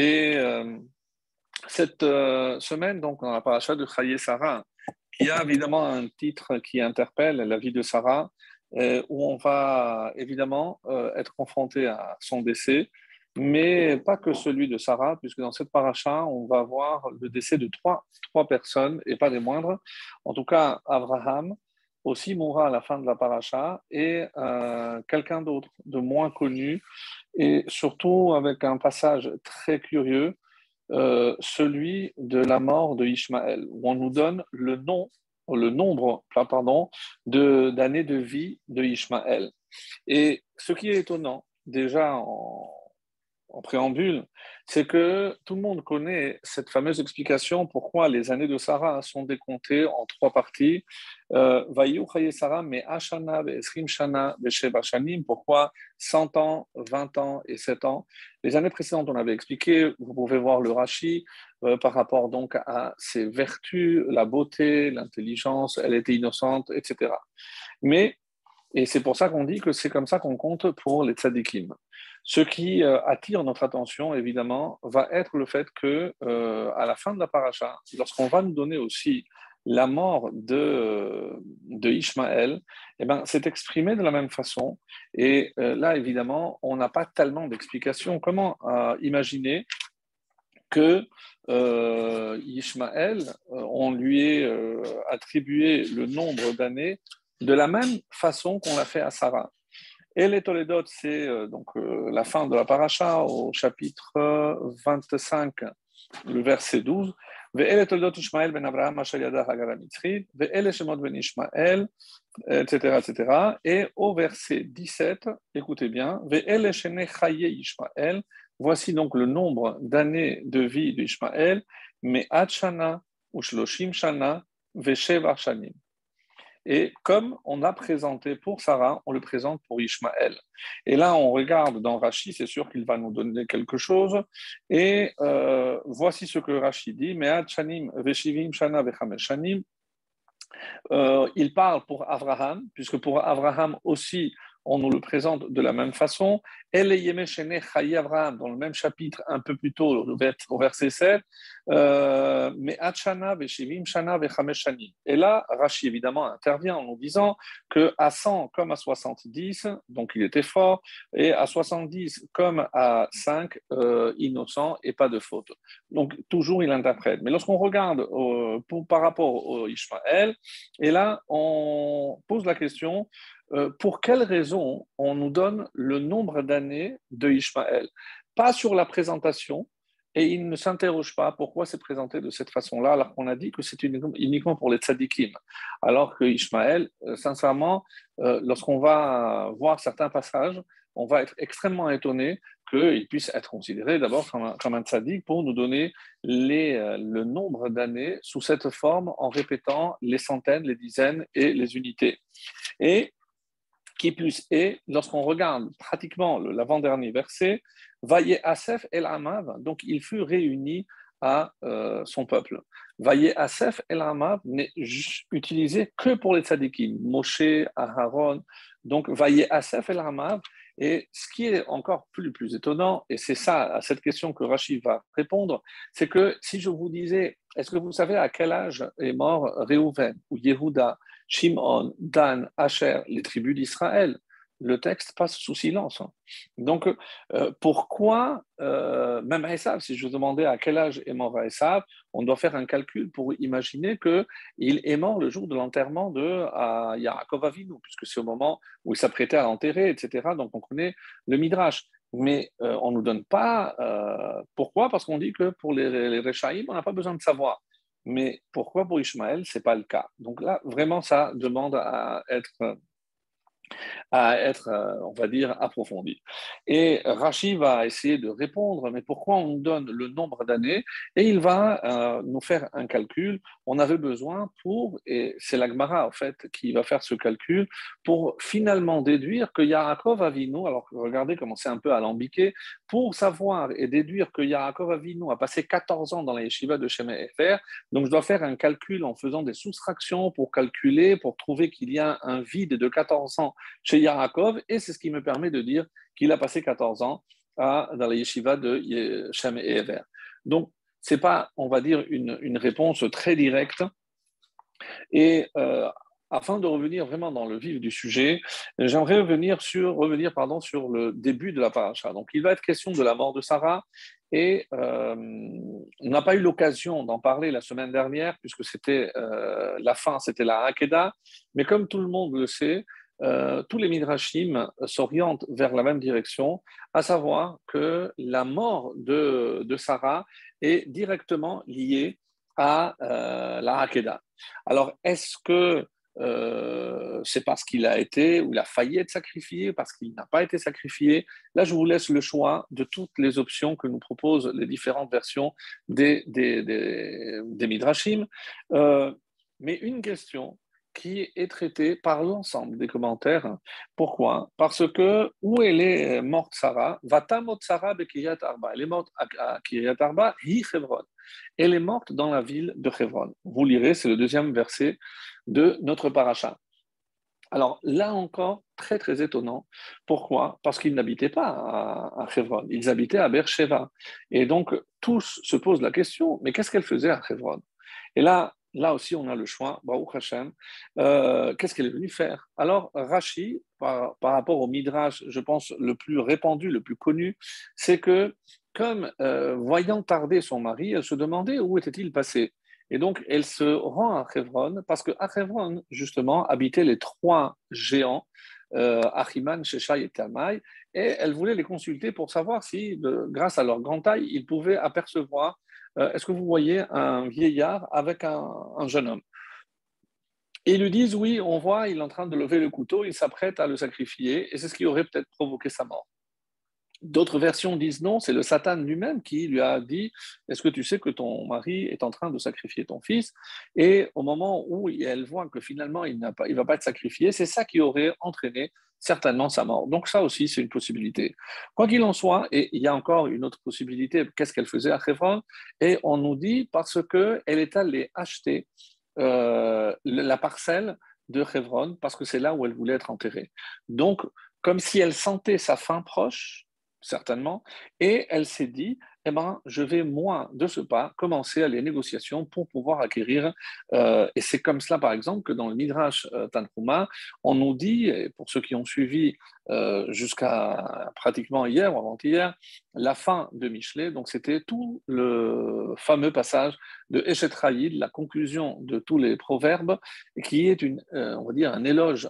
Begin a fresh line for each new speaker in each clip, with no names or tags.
Et euh, cette euh, semaine, donc, dans la paracha de Chaye Sarah, y a évidemment un titre qui interpelle la vie de Sarah, euh, où on va évidemment être confronté à son décès, mais pas que celui de Sarah, puisque dans cette paracha, on va voir le décès de trois, trois personnes, et pas des moindres. En tout cas, Abraham, aussi mourra à la fin de la paracha et euh, quelqu'un d'autre de moins connu et surtout avec un passage très curieux, euh, celui de la mort de Ishmaël, où on nous donne le nom, le nombre, pardon, d'années de, de vie de Ishmaël. Et ce qui est étonnant, déjà en, en préambule, c'est que tout le monde connaît cette fameuse explication pourquoi les années de Sarah sont décomptées en trois parties. Euh, Sarah, mais Ashana, Shana, Shanim, pourquoi 100 ans, 20 ans et 7 ans. Les années précédentes, on avait expliqué, vous pouvez voir le Rashi euh, par rapport donc à ses vertus, la beauté, l'intelligence, elle était innocente, etc. Mais, et c'est pour ça qu'on dit que c'est comme ça qu'on compte pour les tzadikim. Ce qui euh, attire notre attention, évidemment, va être le fait que, euh, à la fin de la paracha, lorsqu'on va nous donner aussi la mort de, de Ishmaël, eh ben, c'est exprimé de la même façon. Et euh, là, évidemment, on n'a pas tellement d'explications. Comment imaginer que Ishmaël, on lui ait attribué le nombre d'années de la même façon qu'on l'a fait à Sarah? et les Toledot, c'est euh, donc euh, la fin de la paracha au chapitre 25, le verset 12. ואלה תולדות ישמעאל בן אברהם אשר ידע הגר המצרית, ואלה שמות בן ישמעאל, etc., etc. Et au verset 17, écoutez bien, ואלה שני חיי ישמעאל, voici donc le nombre d'années de vie d'Ishmaël, מעט שנה ושלושים שנה ושבע שנים. Et comme on a présenté pour Sarah, on le présente pour Ishmaël. Et là, on regarde dans Rashi, c'est sûr qu'il va nous donner quelque chose. Et euh, voici ce que Rashi dit euh, il parle pour Abraham, puisque pour Abraham aussi, on nous le présente de la même façon. Abraham, dans le même chapitre, un peu plus tôt, au verset 7. Euh, mais Shana Et là, Rashi évidemment intervient en nous disant que à 100 comme à 70, donc il était fort, et à 70 comme à 5, euh, innocent et pas de faute. Donc toujours il interprète. Mais lorsqu'on regarde euh, par rapport au Ishmaël, et là on pose la question euh, pour quelle raison on nous donne le nombre d'années de Ishmaël? Pas sur la présentation, et il ne s'interroge pas pourquoi c'est présenté de cette façon-là, alors qu'on a dit que c'est uniquement pour les tzadikim. Alors que Ishmaël, euh, sincèrement, euh, lorsqu'on va voir certains passages, on va être extrêmement étonné qu'il puisse être considéré d'abord comme, un tzadik pour nous donner le nombre d'années sous cette forme en répétant les centaines, les dizaines et les unités. Et qui plus est, lorsqu'on regarde pratiquement l'avant-dernier verset, Vaillé Asef el Amav, donc il fut réuni à euh, son peuple. Vaillé Asef el Amav n'est utilisé que pour les tzadikim, Moshe, Aharon, donc Vaillé Asef el Amav. Et ce qui est encore plus, étonnant, et c'est ça, à cette question que Rachid va répondre, c'est que si je vous disais, est-ce que vous savez à quel âge est mort Réhouven ou Yehuda? Shimon, Dan, Asher, les tribus d'Israël. Le texte passe sous silence. Hein. Donc, euh, pourquoi, euh, même Esav, si je vous demandais à quel âge est mort Esav, on doit faire un calcul pour imaginer qu'il est mort le jour de l'enterrement de Yaakov Avinu, puisque c'est au moment où il s'apprêtait à l'enterrer, etc. Donc, on connaît le Midrash. Mais euh, on ne nous donne pas. pourquoi? Parce qu'on dit que pour les, les on n'a pas besoin de savoir. Mais pourquoi pour Ishmaël, ce n'est pas le cas? Donc là, vraiment, ça demande à être à être, euh, on va dire, approfondie. Et Rachid va essayer de répondre, mais pourquoi on donne le nombre d'années? Et il va euh, nous faire un calcul. On avait besoin pour, et c'est l'Agmara en fait qui va faire ce calcul, pour finalement déduire que Yaakov Avinu, alors regardez comment c'est un peu alambiqué, pour savoir et déduire que Yaakov Avinu a passé 14 ans dans la yeshiva de Shem Efer, donc je dois faire un calcul en faisant des soustractions pour calculer, pour trouver qu'il y a un vide de 14 ans chez Yaakov, et c'est ce qui me permet de dire qu'il a passé 14 ans à, dans la yeshiva de Shem et Ever. Donc, ce n'est pas, on va dire, une, réponse très directe. Et euh, afin de revenir vraiment dans le vif du sujet, j'aimerais revenir sur, revenir, pardon, sur le début de la paracha. Donc, il va être question de la mort de Sarah et euh, on n'a pas eu l'occasion d'en parler la semaine dernière puisque c'était euh, la fin, c'était la Hakeda. Mais comme tout le monde le sait, euh, tous les midrashim s'orientent vers la même direction, à savoir que la mort de, Sarah est directement liée à la Hakeda. Alors, est-ce que euh, c'est parce qu'il a été ou il a failli être sacrifié, parce qu'il n'a pas été sacrifié? Là, je vous laisse le choix de toutes les options que nous proposent les différentes versions des, Midrashim. Euh, mais une question qui est traitée par l'ensemble des commentaires. Pourquoi? Parce que où elle est morte Sarah, Sarah Arba. Elle est morte à Kiryat Arba, Hi Elle est morte dans la ville de Hebron. Vous lirez, c'est le deuxième verset de notre paracha. Alors là encore, très très étonnant. Pourquoi? Parce qu'ils n'habitaient pas à, Hebron, ils habitaient à Beersheba. Et donc tous se posent la question, mais qu'est-ce qu'elle faisait à Hebron Et là, là aussi, on a le choix, Baruch Hashem, euh, qu'est-ce qu'elle est venue faire? Alors Rashi, par, rapport au Midrash, je pense le plus répandu, le plus connu, c'est que comme euh, voyant tarder son mari, elle se demandait où était-il passé. Et donc, elle se rend à Hebron parce qu'à Hebron, justement, habitaient les trois géants, euh, Achiman, Sheshai et Talmai, et elle voulait les consulter pour savoir si, grâce à leur grande taille, ils pouvaient apercevoir est-ce que vous voyez un vieillard avec un, un jeune homme? Et ils lui disent oui, on voit, il est en train de lever le couteau, il s'apprête à le sacrifier, et c'est ce qui aurait peut-être provoqué sa mort. D'autres versions disent non, c'est le Satan lui-même qui lui a dit Est-ce que tu sais que ton mari est en train de sacrifier ton fils? Et au moment où elle voit que finalement il ne va pas être sacrifié, c'est ça qui aurait entraîné certainement sa mort. Donc ça aussi, c'est une possibilité. Quoi qu'il en soit, et il y a encore une autre possibilité, qu'est-ce qu'elle faisait à Hebron Et on nous dit parce qu'elle est allée acheter euh, la parcelle de Hebron parce que c'est là où elle voulait être enterrée. Donc, comme si elle sentait sa fin proche, certainement, et elle s'est dit, eh ben, je vais, moi, de ce pas, commencer les négociations pour pouvoir acquérir. Euh, et c'est comme cela, par exemple, que dans le Midrash euh, on nous dit, et pour ceux qui ont suivi euh, jusqu'à pratiquement hier ou avant-hier, la fin de Michelet. Donc, c'était tout le fameux passage de Eshet la conclusion de tous les proverbes, qui est euh, on va un éloge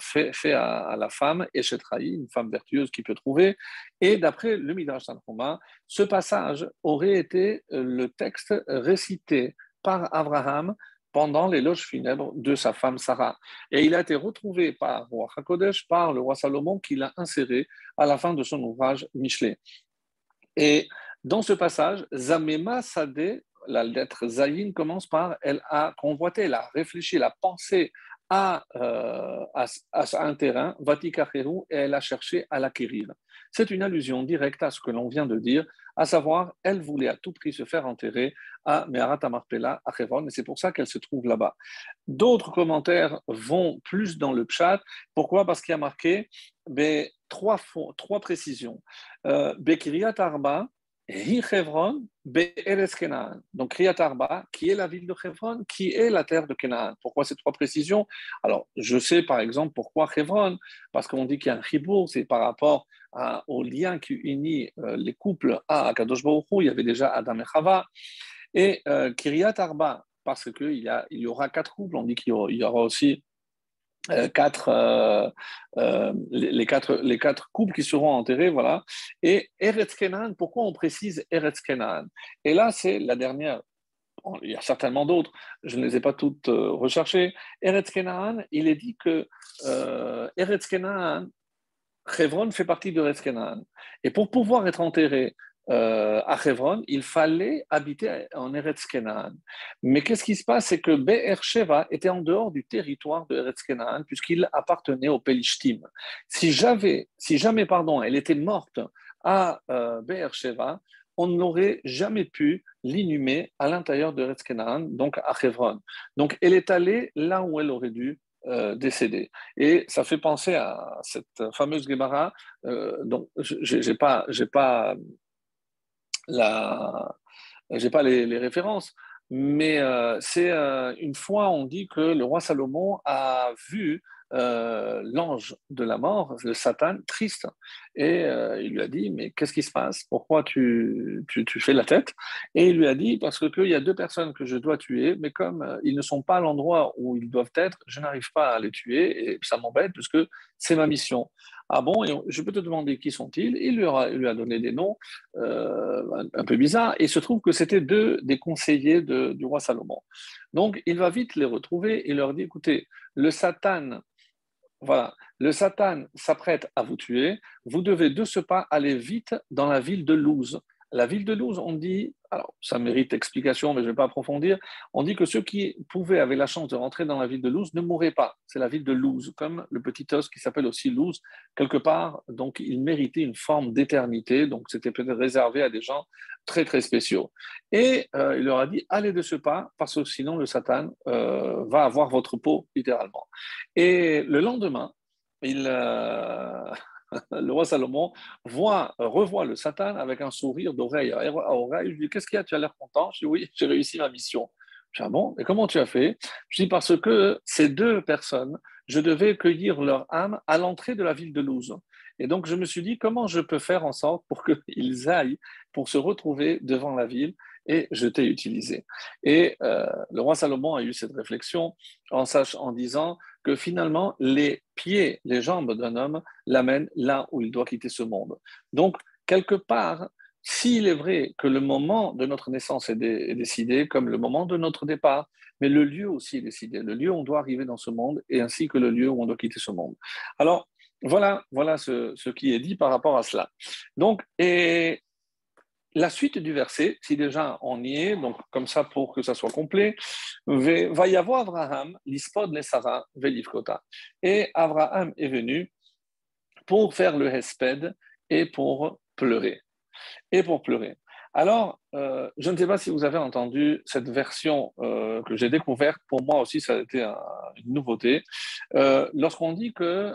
fait, à, la femme, Eshet une femme vertueuse qui peut trouver. Et d'après le Midrash Tanhuma, ce passage aurait été euh, le texte récité par Abraham pendant l'éloge funèbre de sa femme Sarah. Et il a été retrouvé par roi Hakodesh, par le roi Salomon, qui l'a inséré à la fin de son ouvrage Michelet. Et dans ce passage, Zamema Sadeh, la lettre Zayin commence par elle a convoité, elle a réfléchi, elle a pensé à, euh, un terrain, Vatikacheru, et elle a cherché à l'acquérir. C'est une allusion directe à ce que l'on vient de dire, à savoir, elle voulait à tout prix se faire enterrer à Meharat Amarpela, à Hebron, et c'est pour ça qu'elle se trouve là-bas. D'autres commentaires vont plus dans le pshat. Pourquoi? Parce qu'il y a marqué ben, trois, trois précisions. Euh, Bekiriat Arba, Donc, Kriyat Arba, qui est la ville de Hebron, qui est la terre de Canaan. Pourquoi ces trois précisions? Alors, je sais par exemple pourquoi Hebron, parce qu'on dit qu'il y a un chibour, c'est par rapport au lien qui unit euh, les couples à Kadosh Baruch il y avait déjà Adam et Chava, et euh, Kiryat Arba, parce qu'il y, y aura quatre couples, on dit qu'il y aura aussi euh, quatre, les, quatre, les quatre couples qui seront enterrés, voilà. Et Eretz Kenan, pourquoi on précise Eretz Kenan Et là, c'est la dernière. il y a certainement d'autres, je ne les ai pas toutes recherchées. Eretz Kenan, il est dit que Eretz Kenan, fait partie de Eretz Et pour pouvoir être enterré euh, à Hebron, il fallait habiter en Eretz Mais qu'est-ce qui se passe? C'est que Be'er Sheva était en dehors du territoire de Eretz puisqu'il appartenait au Pelishtim. Si, jamais pardon, elle était morte à euh, Be'er Sheva, on n'aurait jamais pu l'inhumer à l'intérieur de Eretz donc à Hebron. Donc elle est allée là où elle aurait dû décédé. Et ça fait penser à cette fameuse Gemara, dont je n'ai pas, pas, la, j'ai pas les, références, mais c'est une fois on dit que le roi Salomon a vu euh, l'ange de la mort, le Satan, triste. Et euh, il lui a dit, mais qu'est-ce qui se passe? Pourquoi tu, tu, fais la tête? Et il lui a dit, parce qu'il y a deux personnes que je dois tuer, mais comme euh, ils ne sont pas à l'endroit où ils doivent être, je n'arrive pas à les tuer, et ça m'embête, puisque c'est ma mission. Ah bon, je peux te demander qui sont-ils? Il lui, a, lui a donné des noms un, peu bizarres, et il se trouve que c'était deux des conseillers du roi Salomon. Donc il va vite les retrouver et leur dit, écoutez, le Satan voilà, le Satan s'apprête à vous tuer. Vous devez de ce pas aller vite dans la ville de Luz. La ville de Luz, on dit, alors ça mérite explication, mais je ne vais pas approfondir, on dit que ceux qui pouvaient, avaient la chance de rentrer dans la ville de Luz ne mouraient pas. C'est la ville de Luz, comme le petit os qui s'appelle aussi Luz, quelque part, donc il méritait une forme d'éternité, donc c'était peut-être réservé à des gens très très spéciaux. Et euh, il leur a dit, allez de ce pas, parce que sinon le Satan euh, va avoir votre peau, littéralement. Et le lendemain, il... Euh, le roi Salomon voit, revoit le Satan avec un sourire d'oreille à oreille. Je lui dis Qu'est-ce qu'il y a? Tu as l'air content? Je dis Oui, j'ai réussi ma mission. Je dis ah bon, et comment tu as fait? Je dis Parce que ces deux personnes, je devais cueillir leur âme à l'entrée de la ville de Luz. Et donc, je me suis dit Comment je peux faire en sorte pour qu'ils aillent pour se retrouver devant la ville et je t'ai utilisé. Et euh, le roi Salomon a eu cette réflexion en, disant que finalement, les pieds, les jambes d'un homme l'amènent là où il doit quitter ce monde. Donc, quelque part, s'il est vrai que le moment de notre naissance est, décidé, comme le moment de notre départ, mais le lieu aussi est décidé, le lieu où on doit arriver dans ce monde, et ainsi que le lieu où on doit quitter ce monde. Alors, voilà, voilà ce, ce qui est dit par rapport à cela. Donc, et la suite du verset, si déjà on y est, donc comme ça pour que ça soit complet, va y avoir Abraham, l'ispod les Sarah, velivkota. Et Abraham est venu pour faire le hesped et pour pleurer. Et pour pleurer. Alors, euh, je ne sais pas si vous avez entendu cette version euh, que j'ai découverte. Pour moi aussi, ça a été une nouveauté. Euh, lorsqu'on dit que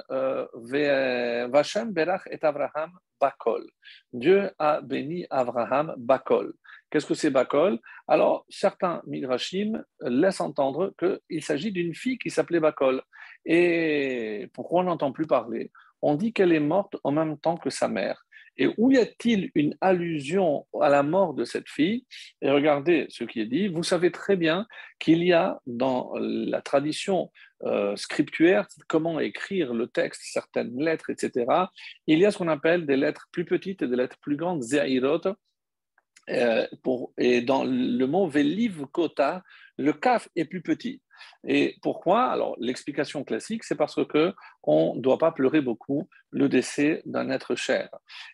Vachem Berach et Abraham Bakol. Dieu a béni Abraham Bakol. Qu'est-ce que c'est Bakol? Alors, certains Midrashim laissent entendre qu'il s'agit d'une fille qui s'appelait Bakol. Et pourquoi on n'entend plus parler? On dit qu'elle est morte en même temps que sa mère. Et où y a-t-il une allusion à la mort de cette fille? Et regardez ce qui est dit. Vous savez très bien qu'il y a dans la tradition euh, scriptuaire, comment écrire le texte, certaines lettres, etc. Il y a ce qu'on appelle des lettres plus petites et des lettres plus grandes, zeirot. Euh, et dans le mot veliv kota, le kaf est plus petit. Et pourquoi? Alors, l'explication classique, c'est parce que on ne doit pas pleurer beaucoup le décès d'un être cher.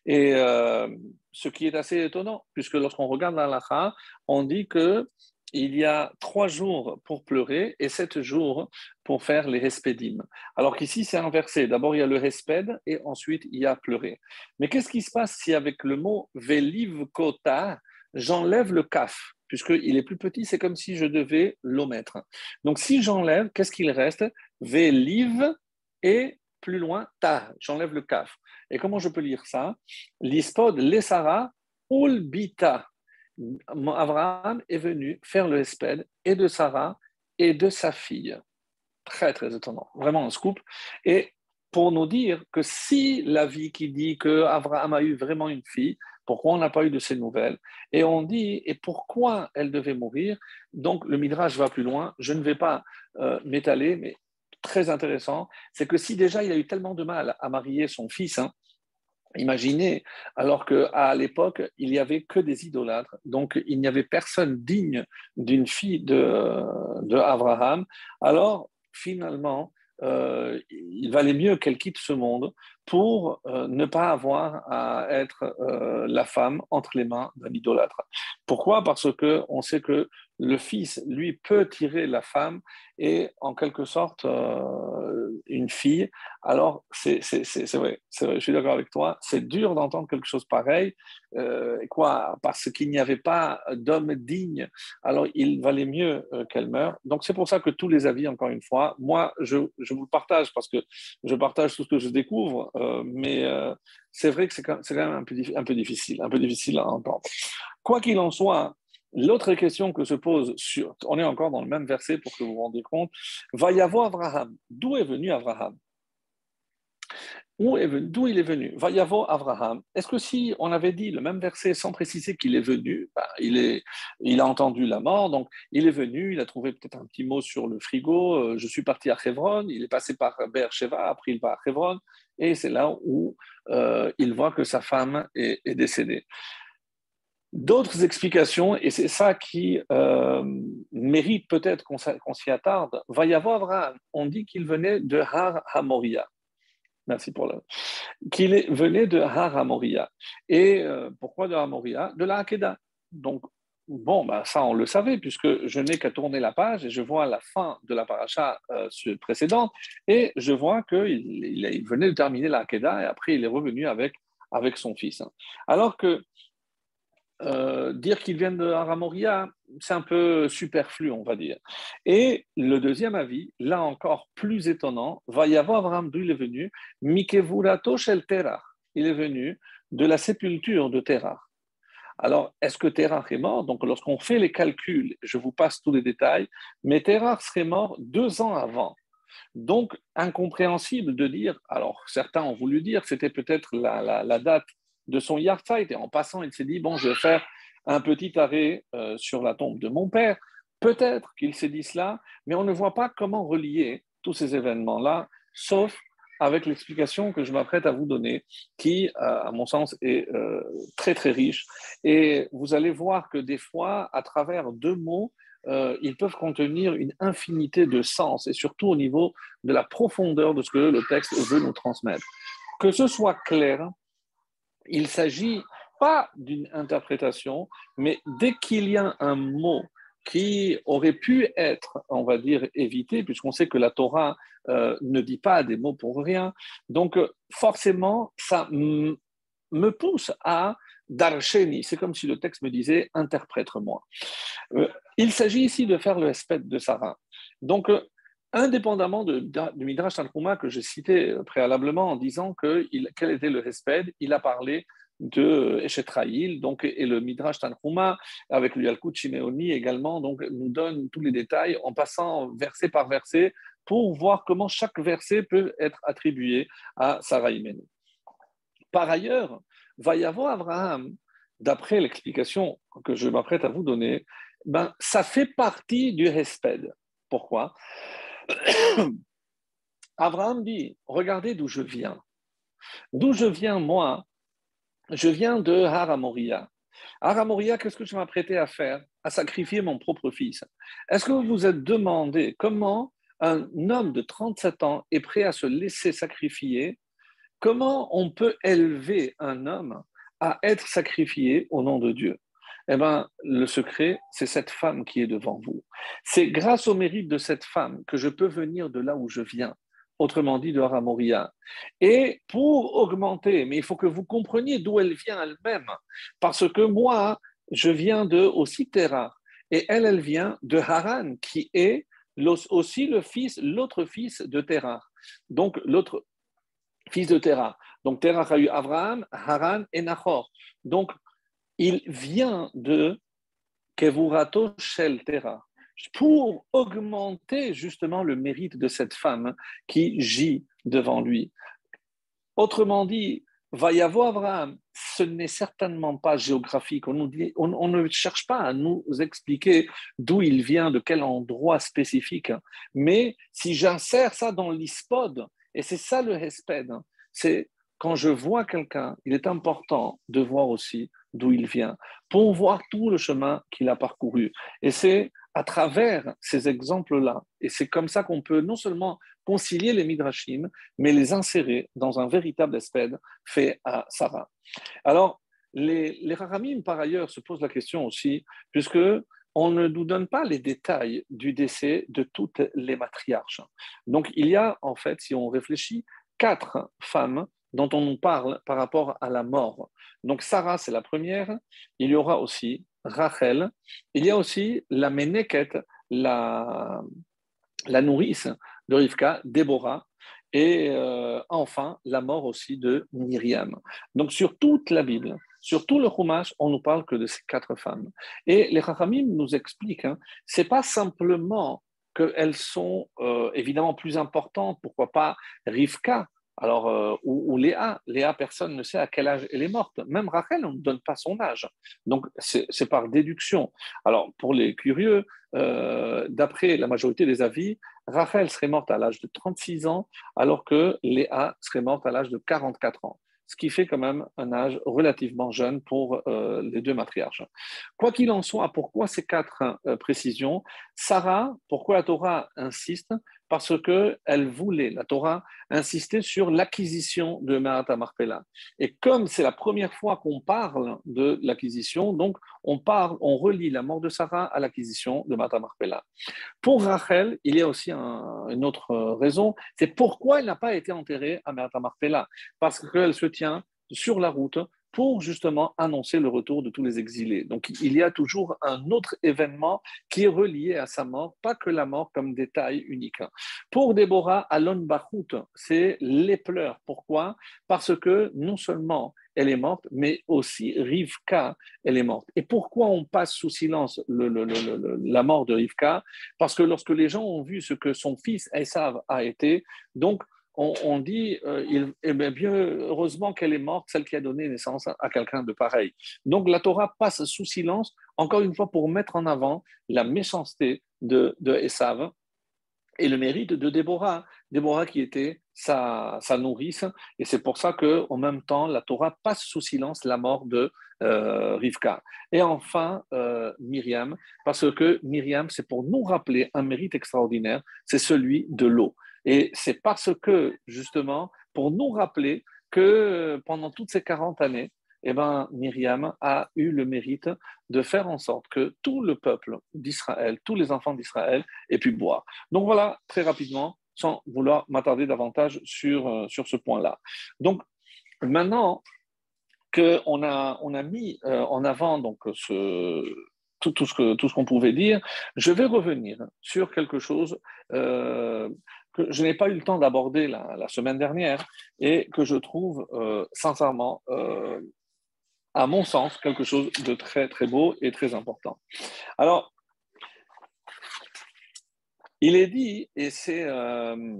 Et euh, ce qui est assez étonnant, puisque lorsqu'on regarde l'Alaha, on dit que il y a trois jours pour pleurer et sept jours pour faire les respédimes. Alors qu'ici, c'est inversé. D'abord, il y a le resped et ensuite, il y a pleurer. Mais qu'est-ce qui se passe si avec le mot veliv kota, j'enlève le kaf? Puisqu'il est plus petit, c'est comme si je devais l'omettre. Donc si j'enlève, qu'est-ce qu'il reste? Veliv et plus loin, ta, j'enlève le kaf. Et comment je peux lire ça? L'ispod, lesara, ulbita. Abraham est venu faire le espède et de Sarah et de sa fille. Très, très étonnant. Vraiment un scoop. Et pour nous dire que si la vie qui dit que Abraham a eu vraiment une fille, pourquoi on n'a pas eu de ces nouvelles? Et on dit, et pourquoi elle devait mourir? Donc le Midrash va plus loin, je ne vais pas euh, m'étaler, mais très intéressant, c'est que si déjà il a eu tellement de mal à marier son fils, hein, Imaginez, alors qu'à l'époque, il n'y avait que des idolâtres, donc il n'y avait personne digne d'une fille de, de Abraham. Alors, finalement, euh, il valait mieux qu'elle quitte ce monde pour euh, ne pas avoir à être euh, la femme entre les mains d'un idolâtre. Pourquoi? Parce que on sait que le fils, lui, peut tirer la femme et en quelque sorte, une fille. Alors, c'est vrai, vrai, je suis d'accord avec toi, c'est dur d'entendre quelque chose pareil. Euh, quoi Parce qu'il n'y avait pas d'homme digne, alors il valait mieux euh, qu'elle meure. Donc, c'est pour ça que tous les avis, encore une fois, moi, je, je vous le partage parce que je partage tout ce que je découvre, euh, mais c'est vrai que c'est quand, même un peu, un peu difficile, un peu difficile à entendre. Quoi qu'il en soit, L'autre question que se pose, on est encore dans le même verset pour que vous vous rendiez compte, va y avoir Abraham. D'où est venu Abraham D'où il est venu? Va y avoir Abraham. Est-ce que si on avait dit le même verset sans préciser qu'il est venu, bah, il, a entendu la mort, donc il est venu, il a trouvé peut-être un petit mot sur le frigo, euh, je suis parti à Hebron, il est passé par Beersheba, après il va à Hebron, et c'est là où euh, il voit que sa femme est décédée. D'autres explications, et c'est ça qui euh, mérite peut-être qu'on s'y attarde, va y avoir. On dit qu'il venait de Har Hamoria. Merci pour le. Qu'il venait de Har Hamoria. Et euh, pourquoi de Hamoria? De la Hakeda. Donc, bon, ben ça on le savait, puisque je n'ai qu'à tourner la page et je vois la fin de la paracha euh, précédente, et je vois qu'il il, venait de terminer la Hakeda, et après il est revenu avec, avec son fils. Alors que euh, dire qu'ils viennent de Haramoria, c'est un peu superflu, on va dire. Et le deuxième avis, là encore plus étonnant, va y avoir Abraham d'où il est venu, Mikevurato Shel Terah. Il est venu de la sépulture de Terah. Alors, est-ce que Terah est mort? Donc, lorsqu'on fait les calculs, je vous passe tous les détails, mais Terah serait mort deux ans avant. Donc, incompréhensible de dire, alors certains ont voulu dire c'était peut-être la date de son yard Et en passant, il s'est dit, bon, je vais faire un petit arrêt euh, sur la tombe de mon père. Peut-être qu'il s'est dit cela, mais on ne voit pas comment relier tous ces événements-là, sauf avec l'explication que je m'apprête à vous donner, qui, euh, à mon sens, est euh, très très riche. Et vous allez voir que des fois, à travers deux mots, ils peuvent contenir une infinité de sens, et surtout au niveau de la profondeur de ce que le texte veut nous transmettre. Que ce soit clair, il s'agit pas d'une interprétation, mais dès qu'il y a un mot qui aurait pu être, on va dire, évité, puisqu'on sait que la Torah euh, ne dit pas des mots pour rien. Donc, forcément, ça me pousse à darsheni. C'est comme si le texte me disait interprète-moi. Euh, il s'agit ici de faire le hesped de Sarah. Donc, euh, indépendamment du Midrash Tanhuma que j'ai cité préalablement en disant que quel était le Hesped, il a parlé de Eshetraïl, donc, et le Midrash Tanhuma, avec le Yalkut Shimeoni également, donc, nous donne tous les détails en passant verset par verset pour voir comment chaque verset peut être attribué à Sarah Imenu. Par ailleurs, va y Abraham, d'après l'explication que je m'apprête à vous donner, ben, ça fait partie du Hesped. Pourquoi? Abraham dit, regardez d'où je viens. D'où je viens, moi Je viens de Haramoria. Haramoria, qu'est-ce que je m'apprêtais à faire À sacrifier mon propre fils? Est-ce que vous vous êtes demandé comment un homme de 37 ans est prêt à se laisser sacrifier? Comment on peut élever un homme à être sacrifié au nom de Dieu? Eh bien, le secret, c'est cette femme qui est devant vous. C'est grâce au mérite de cette femme que je peux venir de là où je viens, autrement dit de Haramoria. Et pour augmenter, mais il faut que vous compreniez d'où elle vient elle-même, parce que moi, je viens de aussi Terah, et elle, elle vient de Haran, qui est aussi le fils, l'autre fils de Terah. Donc, l'autre fils de Terah. Donc, Terah a eu Abraham, Haran et Nahor. Donc, il vient de Kevurato Shel Terra pour augmenter justement le mérite de cette femme qui gît devant lui. Autrement dit, va y avoir Abraham, ce n'est certainement pas géographique. On, on, ne cherche pas à nous expliquer d'où il vient, de quel endroit spécifique. Mais si j'insère ça dans l'ispod, et c'est ça le hesped, c'est quand je vois quelqu'un, il est important de voir aussi d'où il vient, pour voir tout le chemin qu'il a parcouru. Et c'est à travers ces exemples-là, et c'est comme ça qu'on peut non seulement concilier les midrashim, mais les insérer dans un véritable espède fait à Sarah. Alors, les, les par ailleurs, se posent la question aussi, puisque on ne nous donne pas les détails du décès de toutes les matriarches. Donc il y a en fait, si on réfléchit, quatre femmes dont on nous parle par rapport à la mort. Donc Sarah, c'est la première. Il y aura aussi Rachel. Il y a aussi la Ménéquette, la, la nourrice de Rivka, Déborah. Et euh, enfin, la mort aussi de Myriam. Donc sur toute la Bible, sur tout le Chumash, on nous parle que de ces quatre femmes. Et les Chachamim nous expliquent, hein, c'est pas simplement qu'elles sont euh, évidemment plus importantes, pourquoi pas Rivka, alors, euh, ou, Léa, Léa, personne ne sait à quel âge elle est morte. Même Rachel, on ne donne pas son âge. Donc, c'est par déduction. Alors, pour les curieux, euh, d'après la majorité des avis, Rachel serait morte à l'âge de 36 ans, alors que Léa serait morte à l'âge de 44 ans ce qui fait quand même un âge relativement jeune pour euh, les deux matriarches. Quoi qu'il en soit, pourquoi ces quatre précisions? Sarah, pourquoi la Torah insiste? Parce qu'elle voulait, la Torah, insister sur l'acquisition de Mahat Marpella. Et comme c'est la première fois qu'on parle de l'acquisition, donc on parle, on relie la mort de Sarah à l'acquisition de Mahat Marpella. Pour Rachel, il y a aussi une autre raison, c'est pourquoi elle n'a pas été enterrée à Mahat Marpella, parce qu'elle se tient sur la route pour justement annoncer le retour de tous les exilés. Donc il y a toujours un autre événement qui est relié à sa mort, pas que la mort comme détail unique. Pour Déborah, Alon Bachout, c'est les pleurs. Pourquoi? Parce que non seulement elle est morte, mais aussi Rivka, elle est morte. Et pourquoi on passe sous silence la mort de Rivka? Parce que lorsque les gens ont vu ce que son fils Esav a été, donc on, dit, euh, il, eh bien, heureusement qu'elle est morte, celle qui a donné naissance à, quelqu'un de pareil. Donc la Torah passe sous silence, encore une fois, pour mettre en avant la méchanceté de, de Esav et le mérite de Déborah. Déborah qui était sa, nourrice, et c'est pour ça qu'en même temps, la Torah passe sous silence la mort de euh, Rivka. Et enfin, euh, Myriam, parce que Myriam, c'est pour nous rappeler un mérite extraordinaire, c'est celui de l'eau. Et c'est parce que, justement, pour nous rappeler que pendant toutes ces 40 années, eh ben, Myriam a eu le mérite de faire en sorte que tout le peuple d'Israël, tous les enfants d'Israël aient pu boire. Donc voilà, très rapidement, sans vouloir m'attarder davantage sur, euh, sur ce point-là. Donc maintenant qu'on a, on a mis euh, en avant donc, ce, tout, tout, ce qu'on pouvait dire, je vais revenir sur quelque chose euh, que je n'ai pas eu le temps d'aborder la, semaine dernière et que je trouve euh, sincèrement, euh, à mon sens, quelque chose de très très beau et très important. Alors, il est dit, et c'est euh,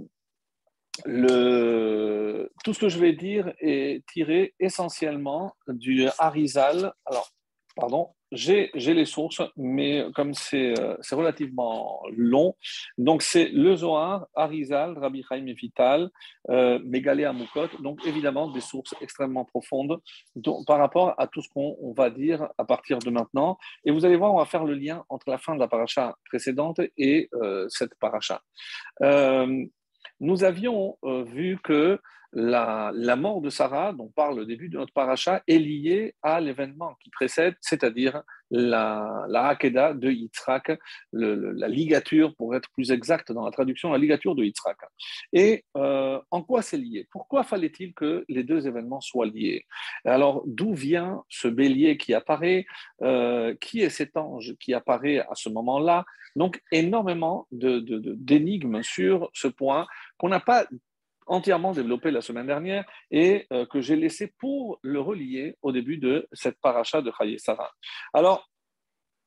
le, tout ce que je vais dire est tiré essentiellement du Harizal. Alors, pardon, j'ai les sources, mais comme euh, c'est relativement long, donc c'est le Zohar, Arizal, Rabbi Chaim Vital, euh, Megalé Amukot, donc évidemment des sources extrêmement profondes par rapport à tout ce qu'on va dire à partir de maintenant. Et vous allez voir, on va faire le lien entre la fin de la paracha précédente et euh, cette paracha. Euh, nous avions vu que la, mort de Sarah, dont parle le début de notre paracha, est liée à l'événement qui précède, c'est-à-dire la, la Hakeda de Yitzhak, la ligature, pour être plus exact dans la traduction, la ligature de Yitzhak. Et euh, en quoi c'est lié? Pourquoi fallait-il que les deux événements soient liés? Alors, d'où vient ce bélier qui apparaît? Euh, Qui est cet ange qui apparaît à ce moment-là? Donc, énormément d'énigmes de, sur ce point qu'on n'a pas entièrement développé la semaine dernière et euh, que j'ai laissé pour le relier au début de cette paracha de Chaye Sarah. Alors,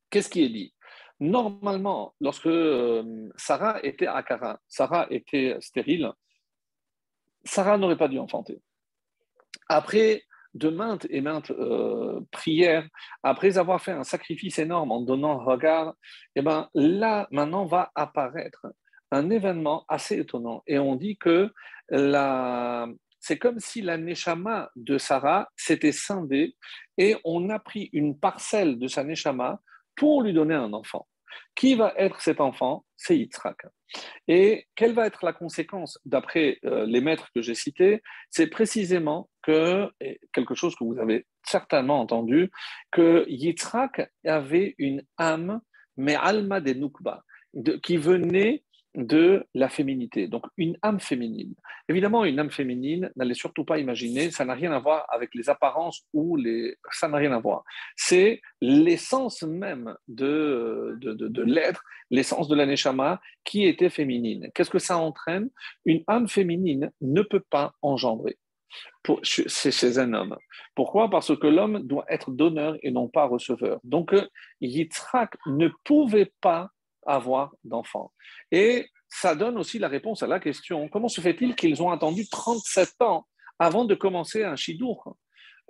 qu'est-ce qui est dit? Normalement, lorsque euh, Sarah était à Kara, Sarah était stérile, Sarah n'aurait pas dû enfanter. Après de maintes et maintes euh, prières, après avoir fait un sacrifice énorme en donnant regard, eh ben là maintenant va apparaître un événement assez étonnant. Et on dit que c'est comme si la Neshama de Sarah s'était scindée et on a pris une parcelle de sa Neshama pour lui donner un enfant. Qui va être cet enfant? C'est Yitzhak. Et quelle va être la conséquence d'après euh, les maîtres que j'ai cités? C'est précisément que, quelque chose que vous avez certainement entendu, que Yitzhak avait une âme mais Alma de Nukba, qui venait de la féminité, donc une âme féminine. Évidemment, une âme féminine, n'allez surtout pas imaginer, ça n'a rien à voir avec les apparences ou les... Ça n'a rien à voir. C'est l'essence même de, de, de, l'être, l'essence de l'aneshama qui était féminine. Qu'est-ce que ça entraîne? Une âme féminine ne peut pas engendrer. C'est chez un homme. Pourquoi? Parce que l'homme doit être donneur et non pas receveur. Donc, Yitzhak ne pouvait pas avoir d'enfants. Et ça donne aussi la réponse à la question comment se fait-il qu'ils ont attendu 37 ans avant de commencer un chidour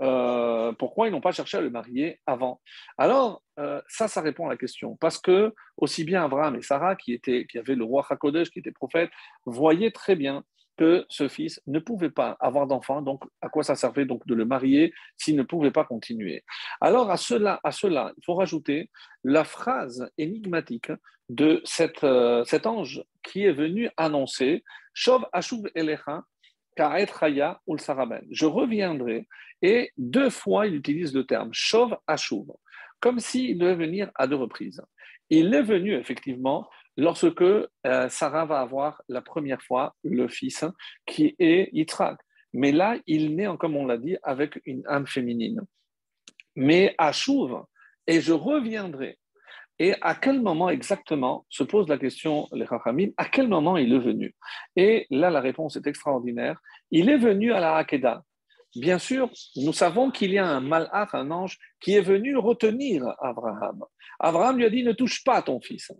euh, pourquoi ils n'ont pas cherché à le marier avant? Alors, euh, ça, ça répond à la question. Parce que aussi bien Abraham et Sarah, qui, étaient, qui avaient le roi Hakodesh, qui était prophète, voyaient très bien que ce fils ne pouvait pas avoir d'enfant, donc à quoi ça servait donc de le marier s'il ne pouvait pas continuer Alors à cela, à cela, il faut rajouter la phrase énigmatique de euh, cet ange qui est venu annoncer Shov Elecha. Je reviendrai et deux fois il utilise le terme Shov Ashuv, comme s'il devait venir à deux reprises. Il est venu effectivement lorsque euh, Sarah va avoir la première fois le fils qui est Yitzhak. Mais là, il naît, comme on l'a dit, avec une âme féminine. Mais Ashuv, et je reviendrai. Et à quel moment exactement se pose la question, les Chachamim, à quel moment il est venu? Et là, la réponse est extraordinaire. Il est venu à la Hakeda. Bien sûr, nous savons qu'il y a un malach, un ange, qui est venu retenir Abraham. Abraham lui a dit Ne touche pas ton fils.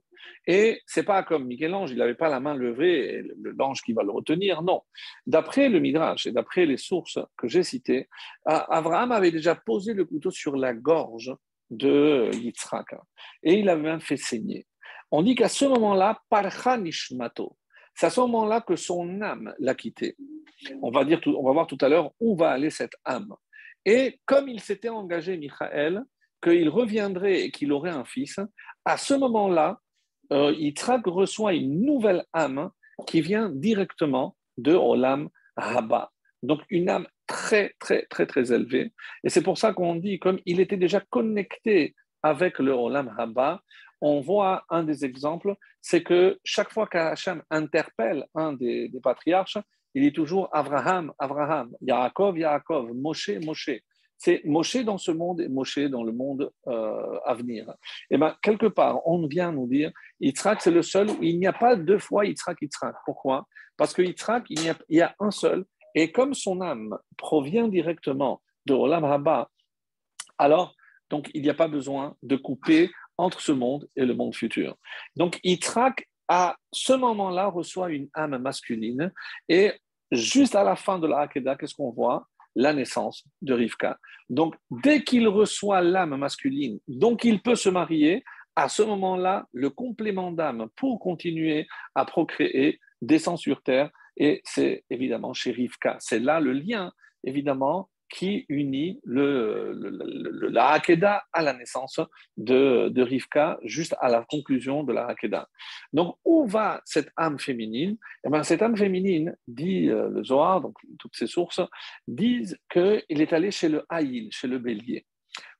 Et c'est pas comme Michel-Ange, il n'avait pas la main levée, l'ange qui va le retenir. Non. D'après le Midrash et d'après les sources que j'ai citées, Abraham avait déjà posé le couteau sur la gorge de Yitzhak et il avait même fait saigner. On dit qu'à ce moment-là, Parcha Nishmato, c'est à ce moment-là que son âme l'a quitté. On va, dire on va voir tout à l'heure où va aller cette âme. Et comme il s'était engagé, Michael, qu'il reviendrait et qu'il aurait un fils, à ce moment-là, euh, Yitzhak reçoit une nouvelle âme qui vient directement de Olam Haba. Donc une âme très, très, très, très élevée. Et c'est pour ça qu'on dit, comme il était déjà connecté avec le Olam Haba, on voit un des exemples, c'est que chaque fois qu'Hachem interpelle un des, patriarches, il dit toujours Abraham, Abraham, Yaakov, Yaakov, Moshe, Moshe. C'est Moshe dans ce monde et Moshe dans le monde euh, à venir. Et bien, quelque part, on vient nous dire, Yitzhak, c'est le seul où il n'y a pas deux fois Yitzhak, Yitzhak. Pourquoi? Parce que Yitzhak, il y, a, il y a un seul. Et comme son âme provient directement de Olam Haba, alors, donc, il n'y a pas besoin de couper entre ce monde et le monde futur. Donc, Yitzhak, à ce moment-là, reçoit une âme masculine et juste à la fin de la Hakeda, qu'est-ce qu'on voit? La naissance de Rivka. Donc, dès qu'il reçoit l'âme masculine, donc il peut se marier, à ce moment-là, le complément d'âme pour continuer à procréer descend sur terre et c'est évidemment chez Rivka. C'est là le lien, évidemment, qui unit le, la Hakeda à la naissance de, de, Rivka, juste à la conclusion de la Hakeda. Donc, où va cette âme féminine? Eh bien, Cette âme féminine, dit euh, le Zohar, donc toutes ces sources, disent qu'il est allé chez le Haïl, chez le bélier.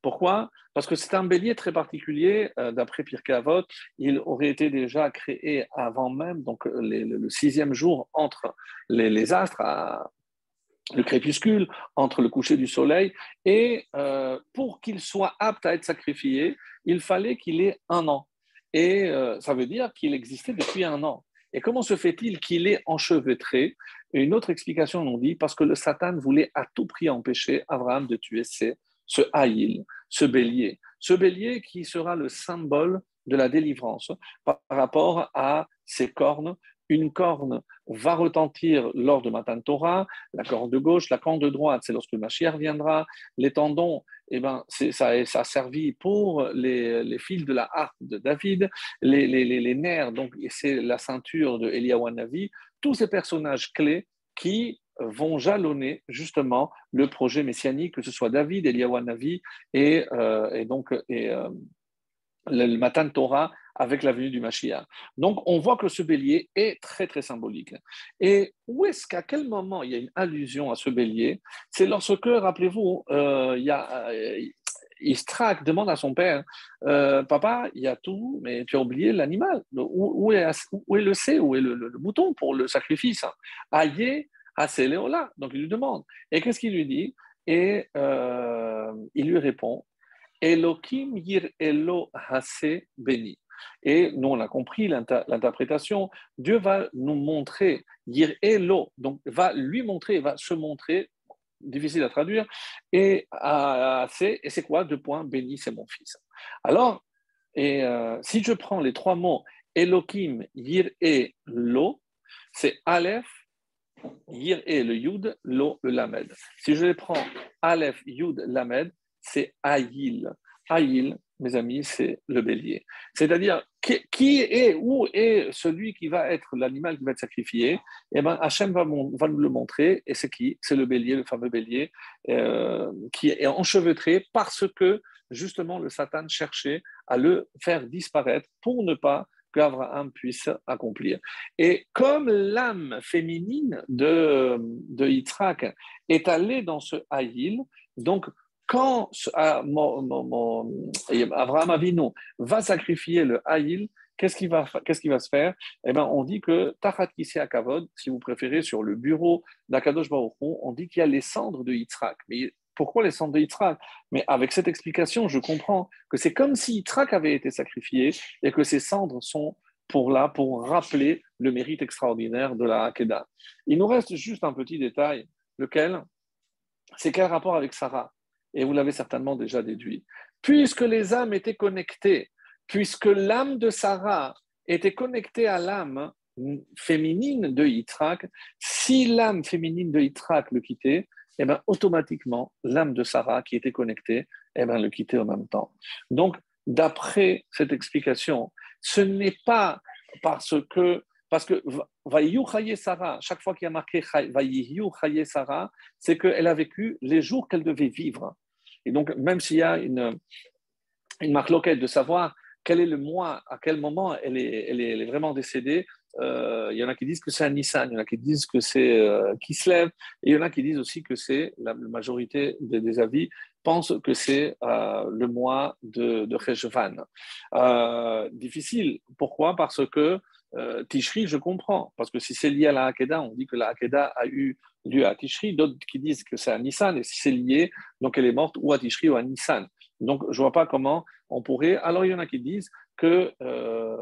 Pourquoi? Parce que c'est un bélier très particulier, euh, d'après Pirkei Avot, il aurait été déjà créé avant même, donc le, sixième jour entre les, les astres, à, le crépuscule, entre le coucher du soleil, et euh, pour qu'il soit apte à être sacrifié, il fallait qu'il ait un an. Et euh, ça veut dire qu'il existait depuis un an. Et comment se fait-il qu'il est enchevêtré? Une autre explication nous dit parce que le Satan voulait à tout prix empêcher Abraham de tuer ce haïl, ce bélier. Ce bélier qui sera le symbole de la délivrance par rapport à ses cornes une corne va retentir lors de Matan Torah, la corne de gauche, la corne de droite, c'est lorsque Mashiach viendra. Les tendons, eh ben, ça, a servi pour les, fils de la harpe de David, les, les, nerfs, donc c'est la ceinture de Eliawanavi, tous ces personnages clés qui vont jalonner justement le projet messianique, que ce soit David, Eliawanavi et, euh, et donc et, euh, le Matan Torah avec la venue du Mashiach. Donc, on voit que ce bélier est très, très symbolique. Et où est-ce qu'à quel moment il y a une allusion à ce bélier? C'est lorsque, rappelez-vous, euh, il y euh, demande à son père euh, Papa, il y a tout, mais tu as oublié l'animal. Où, est, le C? Où est le, bouton pour le sacrifice Aïe, Léola. Donc il lui demande. Et qu'est-ce qu'il lui dit? Et euh, il lui répond Elohim yir elo hase beni. Et nous, on a compris l'interprétation. Dieu va nous montrer, yir elo, donc va lui montrer, va se montrer difficile à traduire. Et, c'est, et quoi? Deux points, béni, c'est mon fils. Alors, et, euh, si je prends les trois mots Elohim, Yir et Lo, c'est Aleph, Yir et le Yud, Lo le Lamed. Si je les prends Aleph, Yud, Lamed, c'est Aïl. Aïl, mes amis, c'est le bélier. C'est-à-dire, qui, est, où est celui qui va être l'animal qui va être sacrifié Eh bien, Hachem va, nous le montrer, et c'est qui? C'est le bélier, le fameux bélier, euh, qui est enchevêtré parce que, justement, le Satan cherchait à le faire disparaître pour ne pas qu'Abraham puisse accomplir. Et comme l'âme féminine de, de Yitzhak est allée dans ce haïl, donc quand ah, Abraham Avinu va sacrifier le Haïl, qu'est-ce qui va, se faire? Eh ben, on dit que Tachat Kisei Akavod, si vous préférez, sur le bureau d'Akadosh Baruch on dit qu'il y a les cendres de Yitzhak. Mais pourquoi les cendres de Yitzhak? Mais avec cette explication, je comprends que c'est comme si Yitzhak avait été sacrifié et que ces cendres sont pour là, pour rappeler le mérite extraordinaire de la Hakeda. Il nous reste juste un petit détail, lequel C'est quel rapport avec Sarah? Et vous l'avez certainement déjà déduit. Puisque les âmes étaient connectées, puisque l'âme de Sarah était connectée à l'âme féminine de Yitzhak, si l'âme féminine de Yitzhak le quittait, eh bien, automatiquement, l'âme de Sarah qui était connectée, eh bien, le quittait en même temps. Donc, d'après cette explication, ce n'est pas parce que parce que Sarah, chaque fois qu'il y a marqué Sarah, c'est qu'elle a vécu les jours qu'elle devait vivre. Et donc, même s'il y a une, une marque locale de savoir quel est le mois, à quel moment elle est, elle est, vraiment décédée, euh, il y en a qui disent que c'est un Nissan, il y en a qui disent que c'est euh, Kislev, et il y en a qui disent aussi que c'est, la, majorité des, avis pensent que c'est euh, le mois de, de euh, difficile. Pourquoi? Parce que euh, Tishri, je comprends, parce que si c'est lié à la Hakeda, on dit que la Hakeda a eu lieu à Tishri, d'autres qui disent que c'est à Nissan, et si c'est lié, donc elle est morte ou à Tishri ou à Nissan. Donc je ne vois pas comment on pourrait. Alors il y en a qui disent qu'elle euh,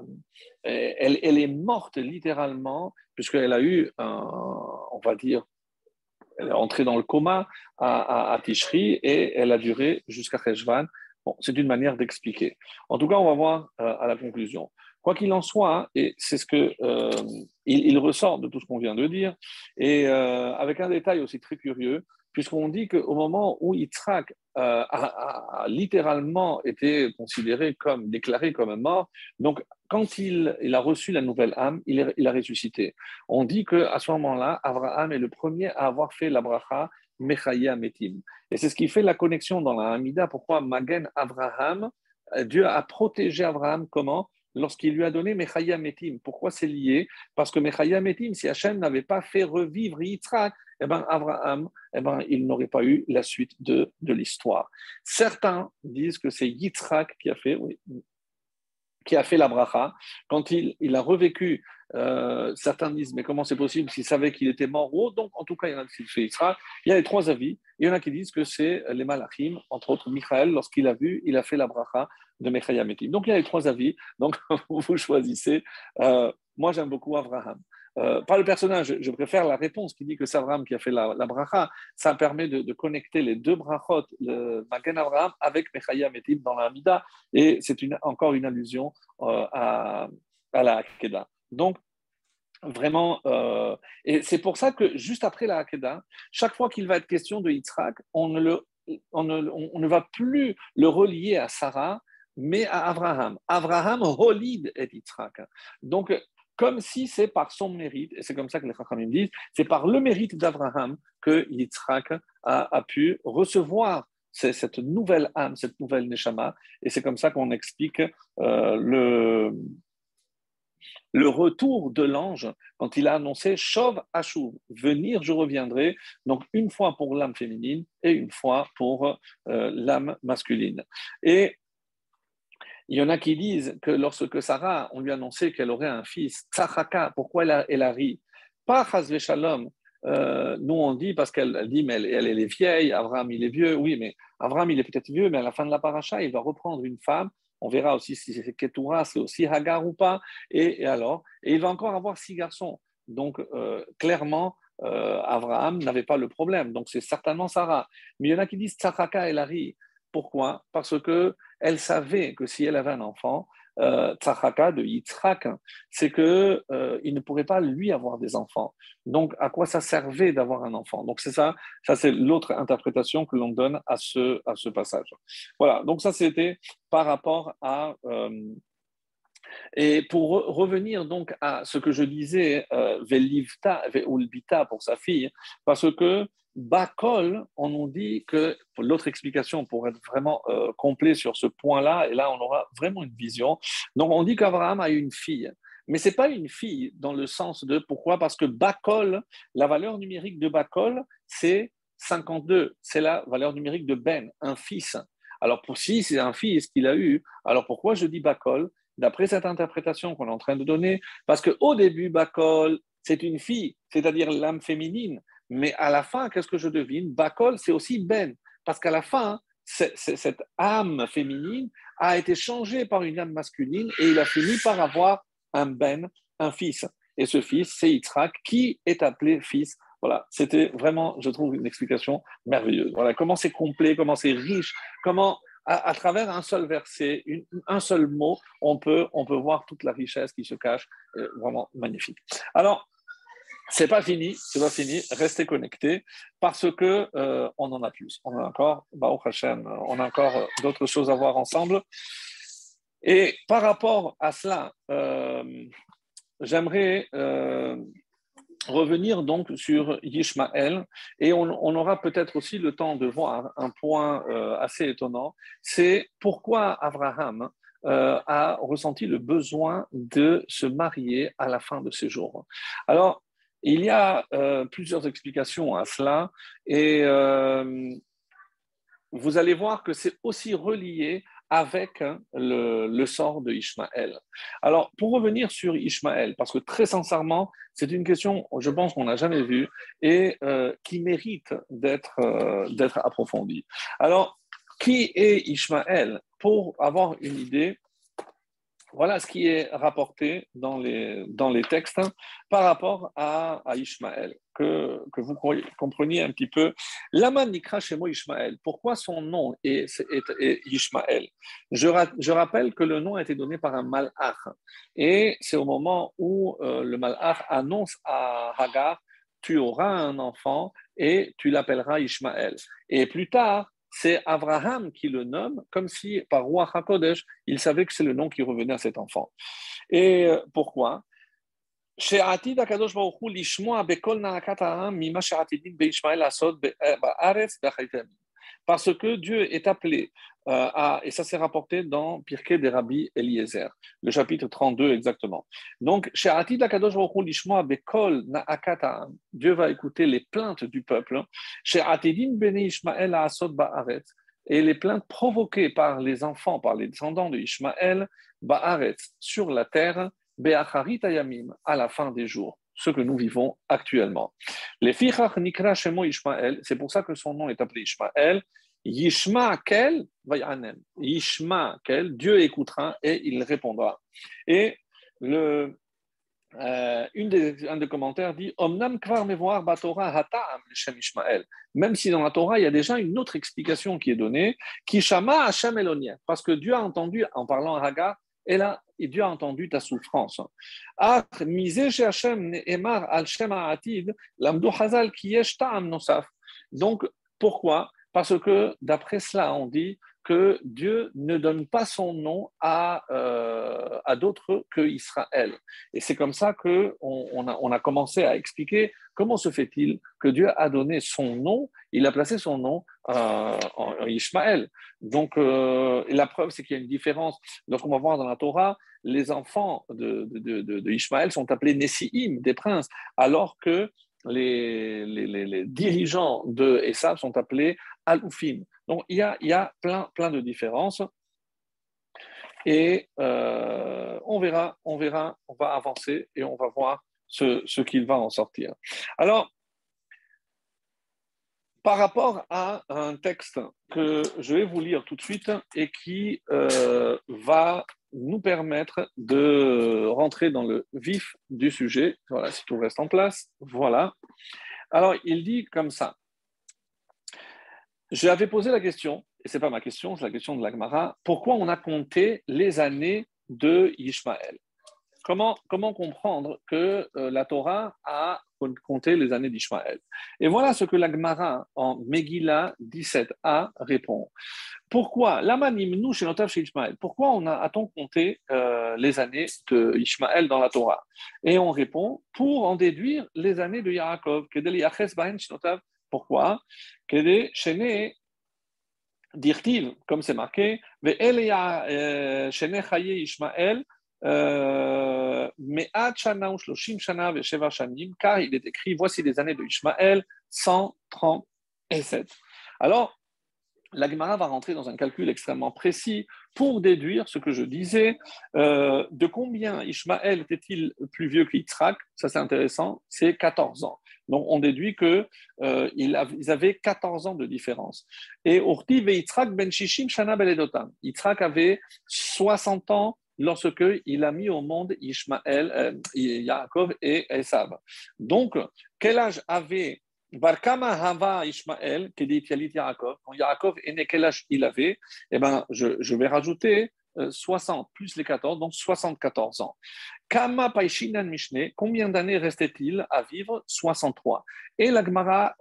elle, est morte littéralement, puisqu'elle a eu, on va dire, elle est entrée dans le coma à, à, Tishri et elle a duré jusqu'à Cheshvan. Bon, c'est une manière d'expliquer. En tout cas, on va voir euh, à la conclusion. Quoi qu'il en soit, hein, et c'est ce que euh, il, ressort de tout ce qu'on vient de dire, et euh, avec un détail aussi très curieux, puisqu'on dit qu'au moment où Yitzhak euh, a, littéralement été considéré comme déclaré comme mort, donc quand il, a reçu la nouvelle âme, il, il a ressuscité. On dit qu'à ce moment-là, Abraham est le premier à avoir fait la bracha Mechaya Metim. Et c'est ce qui fait la connexion dans la Hamida. Pourquoi Magen Abraham, Dieu a protégé Abraham comment? Lorsqu'il lui a donné Mechaya Metim. Pourquoi c'est lié? Parce que Mechaya Metim, si Hachem n'avait pas fait revivre Yitzhak, eh ben, Abraham, eh ben, il n'aurait pas eu la suite de, de l'histoire. Certains disent que c'est Yitzhak qui a fait, qui a fait la bracha. Quand il, il a revécu, euh, certains disent, mais comment c'est possible s'il savait qu'il était mort Donc, en tout cas, il y en a qui disent Il y a les trois avis. Il y en a qui disent que c'est les malachim, entre autres Michael, lorsqu'il a vu, il a fait la bracha de Mechayametim. Donc, il y a les trois avis. Donc, vous choisissez. Euh, moi, j'aime beaucoup Abraham. Euh, pas le personnage, je préfère la réponse qui dit que c'est Abraham qui a fait la, bracha. Ça permet de, connecter les deux brachot, le Magen Abraham, avec Mechaya Metim dans la Mida. Et c'est encore une allusion euh, à, la Hakeda. Donc, vraiment, euh, et c'est pour ça que juste après la Hakeda, chaque fois qu'il va être question de Yitzhak, on ne va plus le relier à Sarah, mais à Abraham. Abraham holid et Yitzhak. Donc, comme si c'est par son mérite, et c'est comme ça que les Chachamim disent, c'est par le mérite d'Abraham que Yitzhak a, pu recevoir cette nouvelle âme, cette nouvelle neshama, et c'est comme ça qu'on explique euh, le, retour de l'ange quand il a annoncé Shov Ashuv, venir, je reviendrai. Donc une fois pour l'âme féminine et une fois pour euh, l'âme masculine. Et il y en a qui disent que lorsque Sarah, on lui a annoncé qu'elle aurait un fils, Tzachaka, pourquoi elle a, elle ri? Pas Chazve Shalom. Euh, nous, on dit, parce qu'elle dit, mais elle, elle, est vieille, Abraham, il est vieux. Oui, mais Abraham, il est peut-être vieux, mais à la fin de la paracha, il va reprendre une femme. On verra aussi si c'est Ketura, c'est aussi Hagar ou pas. Et, alors Et il va encore avoir six garçons. Donc, euh, clairement, euh, Abraham n'avait pas le problème. Donc, c'est certainement Sarah. Mais il y en a qui disent Tzachaka, elle a ri. Pourquoi? Parce que elle savait que si elle avait un enfant, euh, de Yitzhak, c'est qu'il euh, ne pourrait pas lui avoir des enfants. Donc, à quoi ça servait d'avoir un enfant? Donc, c'est ça, ça c'est l'autre interprétation que l'on donne à ce, à ce passage. Voilà, donc ça c'était par rapport à. Euh, et pour revenir donc à ce que je disais, euh, Velivta, pour sa fille, parce que Bakol, on nous dit que, l'autre explication pour être vraiment euh, complet sur ce point-là, et là on aura vraiment une vision. Donc on dit qu'Abraham a une fille, mais ce n'est pas une fille dans le sens de pourquoi? Parce que Bakol, la valeur numérique de Bakol, c'est 52, c'est la valeur numérique de Ben, un fils. Alors pour si c'est un fils qu'il a eu, alors pourquoi je dis Bakol D'après cette interprétation qu'on est en train de donner, parce qu'au début, Bakol, c'est une fille, c'est-à-dire l'âme féminine. Mais à la fin, qu'est-ce que je devine? Bakol, c'est aussi Ben. Parce qu'à la fin, cette âme féminine a été changée par une âme masculine et il a fini par avoir un Ben, un fils. Et ce fils, c'est Yitzhak, qui est appelé fils. Voilà, c'était vraiment, je trouve, une explication merveilleuse. Voilà, comment c'est complet, comment c'est riche, comment à, travers un seul verset, un seul mot, on peut, on peut voir toute la richesse qui se cache. Euh, vraiment magnifique. Alors, c'est pas fini, c'est pas fini. Restez connectés parce que euh, on en a plus. On a encore, on a encore euh, d'autres choses à voir ensemble. Et par rapport à cela, j'aimerais revenir donc sur Yishmael et on, aura peut-être aussi le temps de voir un point assez étonnant. C'est pourquoi Abraham a ressenti le besoin de se marier à la fin de ses jours. Alors, il y a euh, plusieurs explications à cela et euh, vous allez voir que c'est aussi relié avec hein, le, sort de Ishmaël. Alors, pour revenir sur Ishmaël, parce que très sincèrement, c'est une question, je pense, qu'on n'a jamais vue et euh, qui mérite d'être approfondie. Alors, qui est Ishmaël? Pour avoir une idée, voilà ce qui est rapporté dans les, dans les textes par rapport à, à Ishmaël, que, que, vous compreniez un petit peu. Laman Nikra chez moi Ishmaël, pourquoi son nom est, est, Ishmaël? Je, je, rappelle que le nom a été donné par un malach, et c'est au moment où euh, le malach annonce à Hagar tu auras un enfant et tu l'appelleras Ishmaël. Et plus tard, c'est Abraham qui le nomme, comme si par roi HaKodesh, il savait que c'est le nom qui revenait à cet enfant. Et euh, pourquoi? Parce que Dieu est appelé euh, à, et ça s'est rapporté dans Pirkei des Rabbi Eliezer, le chapitre 32 exactement. Donc, Dieu va écouter les plaintes du peuple. Et les plaintes provoquées par les enfants, par les descendants de Ishmaël, sur la terre, à la fin des jours ce que nous vivons actuellement. Les Nikra Shemo Ishmael, c'est pour ça que son nom est appelé Ishmael. Yishma Kel, Yishma Kel, Dieu écoutera et il répondra. Et le, euh, un des commentaires dit Omnam kvar batora Shem. Même si dans la Torah, il y a déjà une autre explication qui est donnée, Kishama Hashem Elonia, parce que Dieu a entendu, en parlant à Hagar, et Dieu a entendu ta souffrance. Donc, pourquoi? Parce que d'après cela, on dit que Dieu ne donne pas son nom à, euh, à d'autres que Israël. Et c'est comme ça qu'on on a, on a commencé à expliquer comment se fait-il que Dieu a donné son nom, il a placé son nom euh, en, Ishmaël. Donc, euh, la preuve, c'est qu'il y a une différence. Donc, on va voir dans la Torah, les enfants de, de, de, Ishmaël sont appelés Nessiim, des princes, alors que les, les, les, dirigeants de Esav sont appelés Aloufim. Donc, il y a, plein, de différences. Et euh, on verra, on verra, on va avancer et on va voir ce, ce qu'il va en sortir. Alors, par rapport à un texte que je vais vous lire tout de suite et qui euh, va nous permettre de rentrer dans le vif du sujet. Voilà, si tout reste en place. Voilà. Alors, il dit comme ça. J'avais posé la question, et ce n'est pas ma question, c'est la question de l'Agmara, pourquoi on a compté les années de Ishmaël comment, comment comprendre que euh, la Torah a compté les années d'Ishmaël Et voilà ce que l'Agmara en Megillah 17a répond. Pourquoi nous chez chez Ishmaël Pourquoi on a-t-on compté euh, les années de Ishmaël dans la Torah? Et on répond pour en déduire les années de Yaakov. Pourquoi? Dirtiv, comme c'est marqué, euh, Ishmael, euh, car il est écrit voici les années de Ishmaël 137. Alors, la Gemara va rentrer dans un calcul extrêmement précis pour déduire ce que je disais. Euh, de combien Ishmaël était-il plus vieux qu'Yitzhak Ça, c'est intéressant. C'est 14 ans. Donc, on déduit qu'ils euh, avaient 14 ans de différence. Et Urti Yitzhak ben Shishim Shana Beledotam. Yitzhak avait 60 ans lorsque il a mis au monde Ishmaël, euh, Yaakov et Esav. Donc, quel âge avait Barkama Hava Ishmael, qui dit Yaakov, quand Yaakov est né, quel âge il avait? Eh bien, je, vais rajouter 60 euh, plus les 14, donc 74 ans. Kama Paishinan Mishne, combien d'années restait-il à vivre? 63. Et la Gemara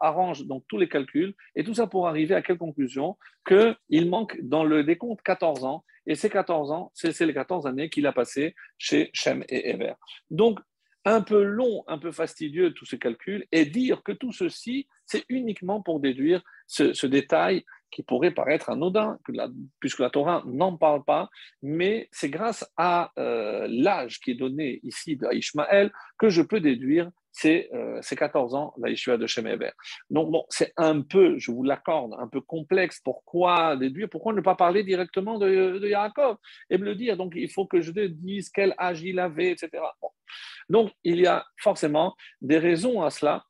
arrange donc tous les calculs, et tout ça pour arriver à quelle conclusion? Qu'il manque dans le décompte 14 ans, et ces 14 ans, c'est les 14 années qu'il a passées chez Shem et Ever. Donc, un peu long, un peu fastidieux tous ces calculs, et dire que tout ceci, c'est uniquement pour déduire ce, détail qui pourrait paraître anodin, puisque la Torah n'en parle pas, mais c'est grâce à euh, l'âge qui est donné ici à Ishmaël que je peux déduire ces, 14 euh, ans, la de Shem Donc bon, c'est un peu, je vous l'accorde, un peu complexe. Pourquoi déduire? Pourquoi ne pas parler directement de, de Yaakov et me le dire? Donc il faut que je te dise quel âge il avait, etc. Donc, il y a forcément des raisons à cela,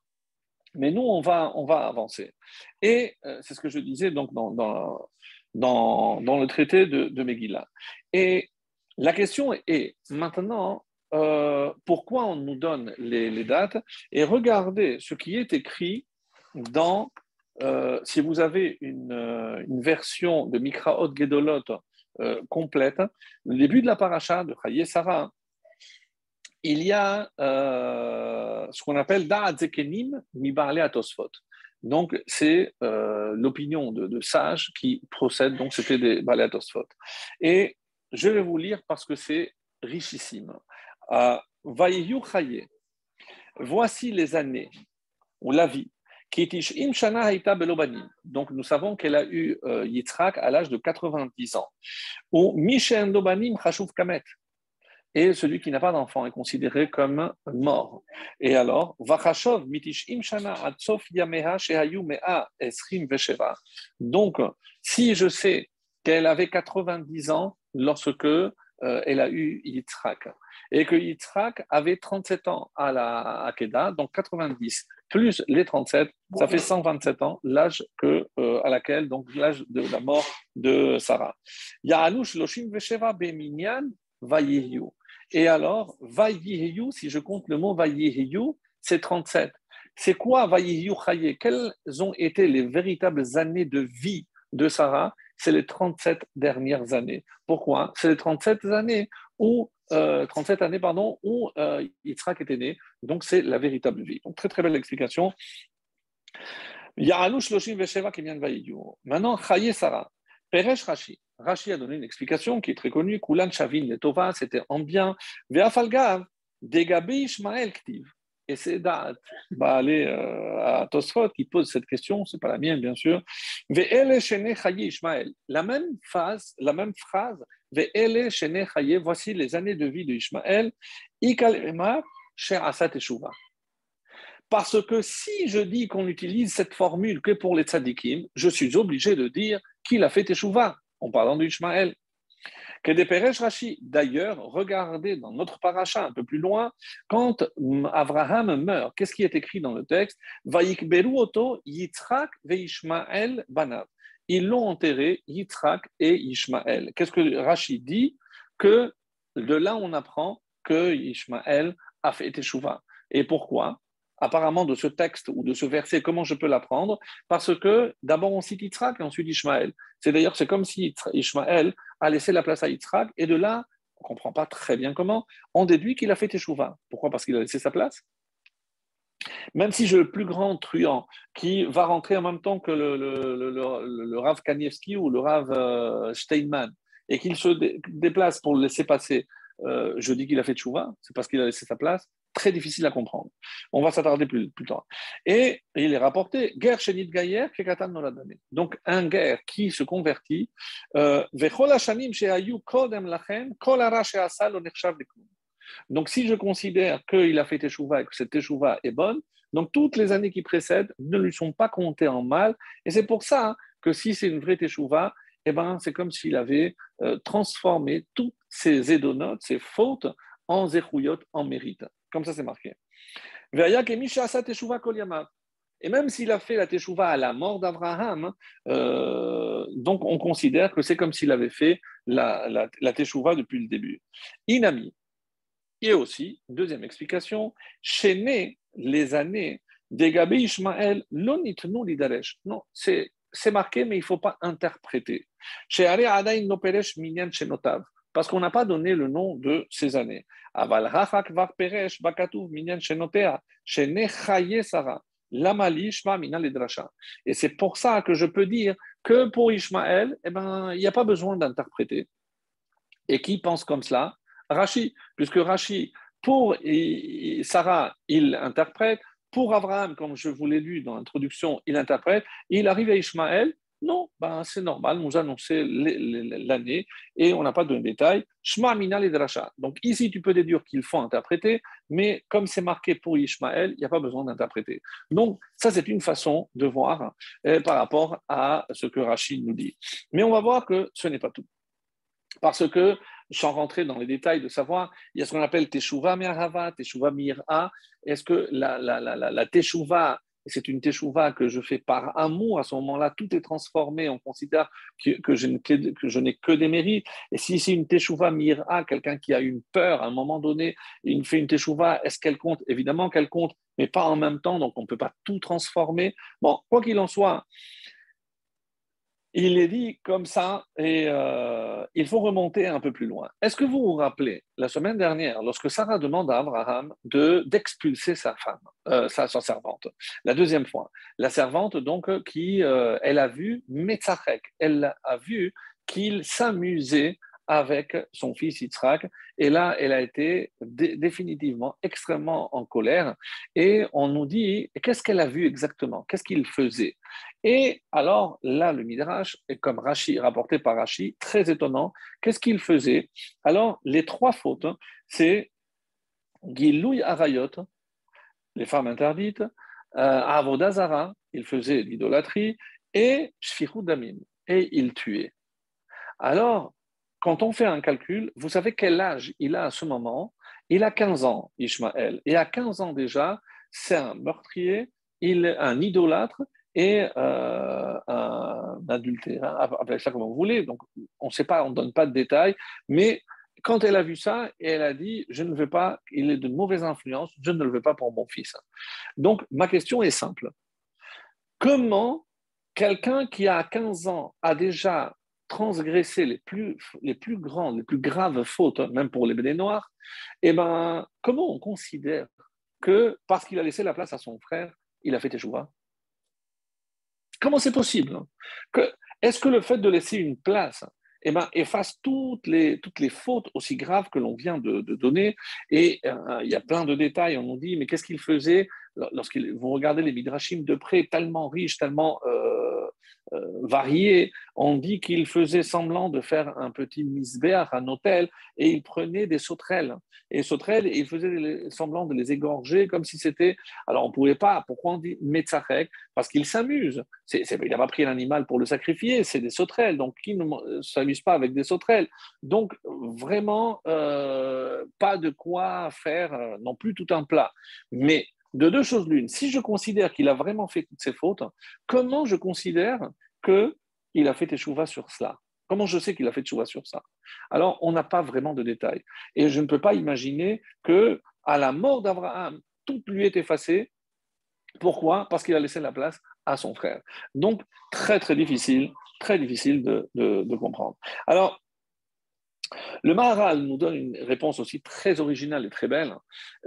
mais nous, on va, on va avancer. Et euh, c'est ce que je disais donc, dans, dans, dans, le traité de, de, Megillah. Et la question est maintenant, euh, pourquoi on nous donne les, dates Et regardez ce qui est écrit dans, euh, si vous avez une, une version de Mikraot Gedolot complète, le début de la paracha de Chaye Sarah, il y a euh, ce qu'on appelle Da'adzekenim Mibarle Atosfot. Donc, c'est euh, l'opinion de, sages qui procèdent, donc c'était des Balé Atosfot. Et je vais vous lire parce que c'est richissime. Euh, Chaye. Voici les années ou la vie. Donc, nous savons qu'elle a eu euh, Yitzhak à l'âge de 90 ans. Ou Mishen Dobanim Kamet et celui qui n'a pas d'enfant est considéré comme mort. Et alors, Vachashov mitish imshana atsof yameha shehayu mea esrim vesheva. Donc, si je sais qu'elle avait 90 ans lorsque euh, elle a eu Yitzhak, et que Yitzhak avait 37 ans à la Akeda, donc 90 plus les 37, ça fait 127 ans, l'âge euh, à laquelle donc l'âge de la mort de Sarah. Ya'alush loshim vesheva beminyan. Et alors, Vayihiyu, si je compte le mot Vayihiyu, c'est 37. C'est quoi Vayihiyu Chaye? Quelles ont été les véritables années de vie de Sarah? C'est les 37 dernières années. Pourquoi? C'est les 37 années où 37 euh, années pardon, où euh, Yitzhak était né. Donc c'est la véritable vie. Donc très très belle explication. Maintenant, Chaye Sarah. Peresh Rashi. Rashi a donné une explication qui est très connue. Kulan Shavin Letova, c'était en bien. Ve'afalgav, Degabi Ishmael Ktiv. Et c'est Da'at, va aller euh, à Tosfot qui pose cette question, c'est pas la mienne bien sûr. Ve'ele Shene Chaye Ishmael. La même phrase, la même phrase, Ve'ele Shene Chaye, voici les années de vie de Ishmael. Ikal Emar, Asat Teshuva. Parce que si je dis qu'on utilise cette formule que pour les tzadikim, je suis obligé de dire qu'il a fait Teshuvah, en parlant d'Ishmael. Que des Rashi, d'ailleurs, regardez dans notre paracha un peu plus loin, quand Abraham meurt, qu'est-ce qui est écrit dans le texte? Yitzhak banav. Ils l'ont enterré, Yitzhak et Ishmael. Qu'est-ce que Rashi dit? Que de là, on apprend que Ishmael a fait Teshuvah. Et pourquoi? Apparemment de ce texte ou de ce verset, comment je peux l'apprendre? Parce que d'abord on cite Yitzhak et ensuite Ishmaël. C'est d'ailleurs, c'est comme si Ishmaël a laissé la place à Yitzhak et de là, on ne comprend pas très bien comment, on déduit qu'il a fait Teshuvah. Pourquoi? Parce qu'il a laissé sa place? Même si j'ai le plus grand truand qui va rentrer en même temps que le, le, Rav Kanievski ou le Rav euh, Steinman et qu'il se déplace pour le laisser passer, euh, je dis qu'il a fait Teshuvah, c'est parce qu'il a laissé sa place très difficile à comprendre. On va s'attarder plus, plus tard. Et il est rapporté, guerre chez Gaïer, Kekatan nous l'a donné. Donc, un guerre qui se convertit, euh, donc, si je considère qu'il a fait Teshuvah et que cette Teshuvah est bonne, donc toutes les années qui précèdent ne lui sont pas comptées en mal. Et c'est pour ça que si c'est une vraie Teshuvah, eh ben, c'est comme s'il avait euh, transformé toutes ses édonotes, ses fautes, en zéchouyot, en mérite. Comme ça, c'est marqué. Et même s'il a fait la teshuva à la mort d'Abraham, euh, donc on considère que c'est comme s'il avait fait la, la, depuis le début. Inami. Et aussi, deuxième explication, chez les années d'Egabé Ishmael, l'onitnu lidaresh. Non, c'est marqué, mais il ne faut pas interpréter. Parce qu'on n'a pas donné le nom de ces années. Aval peresh bakatuv minyan shenotea, Sarah, lamali shma Et c'est pour ça que je peux dire que pour Ishmaël, eh ben, il n'y a pas besoin d'interpréter. Et qui pense comme cela? Rashi, puisque Rashi, pour Sarah, il interprète, pour Abraham, comme je vous l'ai lu dans l'introduction, il interprète, il arrive à Ishmaël, non, ben, c'est normal, nous annoncer l'année et on n'a pas de détails. Mina Dracha. Donc ici, tu peux déduire qu'il faut interpréter, mais comme c'est marqué pour Ishmaël, il n'y a pas besoin d'interpréter. Donc, ça, c'est une façon de voir euh, par rapport à ce que Rachid nous dit. Mais on va voir que ce n'est pas tout. Parce que, sans rentrer dans les détails de savoir, il y a ce qu'on appelle Teshuva Me'ahava, Teshuva Mir'a. Est-ce que la, la, la, la Teshuva c'est une teshuva que je fais par amour, à ce moment-là, tout est transformé, on considère que, je, n'ai que des mérites. Et si c'est une teshuva mira, quelqu'un qui a une peur, à un moment donné, il fait une teshuva, est-ce qu'elle compte? Évidemment qu'elle compte, mais pas en même temps, donc on ne peut pas tout transformer. Bon, quoi qu'il en soit, il est dit comme ça et euh, il faut remonter un peu plus loin. Est-ce que vous vous rappelez, la semaine dernière, lorsque Sarah demande à Abraham de, d'expulser sa femme, euh, sa, servante, la deuxième fois, la servante donc qui, euh, elle a vu Metzachek, elle a vu qu'il s'amusait avec son fils Yitzhak. Et là, elle a été définitivement extrêmement en colère. Et on nous dit, qu'est-ce qu'elle a vu exactement? Qu'est-ce qu'il faisait? Et alors, là, le Midrash, est comme Rashi, rapporté par Rashi, très étonnant. Qu'est-ce qu'il faisait? Alors, les trois fautes, c'est Gilouy Arayot, les femmes interdites, euh, Avodazara, il faisait l'idolâtrie, et Shfirud Damim, et il tuait. Alors, quand on fait un calcul, vous savez quel âge il a à ce moment Il a 15 ans, Ishmaël. Et à 15 ans déjà, c'est un meurtrier, il est un idolâtre et euh, un adultère, appelez ça comme vous voulez. Donc, on ne sait pas, on ne donne pas de détails, mais quand elle a vu ça, elle a dit Je ne veux pas, il est de mauvaise influence, je ne le veux pas pour mon fils. Donc, ma question est simple Comment quelqu'un qui a 15 ans a déjà transgresser les plus, les grandes, les plus graves fautes, hein, même pour les béné noirs, eh ben, comment on considère que parce qu'il a laissé la place à son frère, il a fait échouer Comment c'est possible hein, est-ce que le fait de laisser une place eh ben, efface toutes les, fautes aussi graves que l'on vient de, donner? Et euh, il y a plein de détails. On nous dit, mais qu'est-ce qu'il faisait lorsqu'il vous regardez les midrashim de près, tellement riches, tellement euh, variés, on dit qu'il faisait semblant de faire un petit misbéach, un hôtel, et il prenait des sauterelles. Et sauterelles, il faisait semblant de les égorger comme si c'était. Alors on ne pouvait pas. Pourquoi on dit metzachek Parce qu'il s'amuse. il n'a pas pris l'animal pour le sacrifier, c'est des sauterelles. Donc qui ne s'amuse pas avec des sauterelles? Donc vraiment, euh, pas de quoi faire non plus tout un plat. Mais de deux choses l'une. Si je considère qu'il a vraiment fait toutes ces fautes, comment je considère qu'il a fait échouva sur cela Comment je sais qu'il a fait échouva sur ça? Alors, on n'a pas vraiment de détails. Et je ne peux pas imaginer que à la mort d'Abraham, tout lui est effacé. Pourquoi? Parce qu'il a laissé la place à son frère. Donc, très, très difficile, très difficile de, de comprendre. Alors, le Maharal nous donne une réponse aussi très originale et très belle.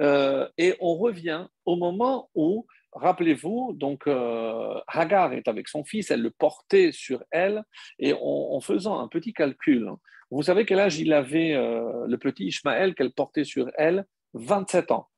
Euh, et on revient au moment où, rappelez-vous, donc euh, Hagar est avec son fils, elle le portait sur elle, et en, faisant un petit calcul, vous savez quel âge il avait, euh, le petit Ishmaël qu'elle portait sur elle? 27 ans.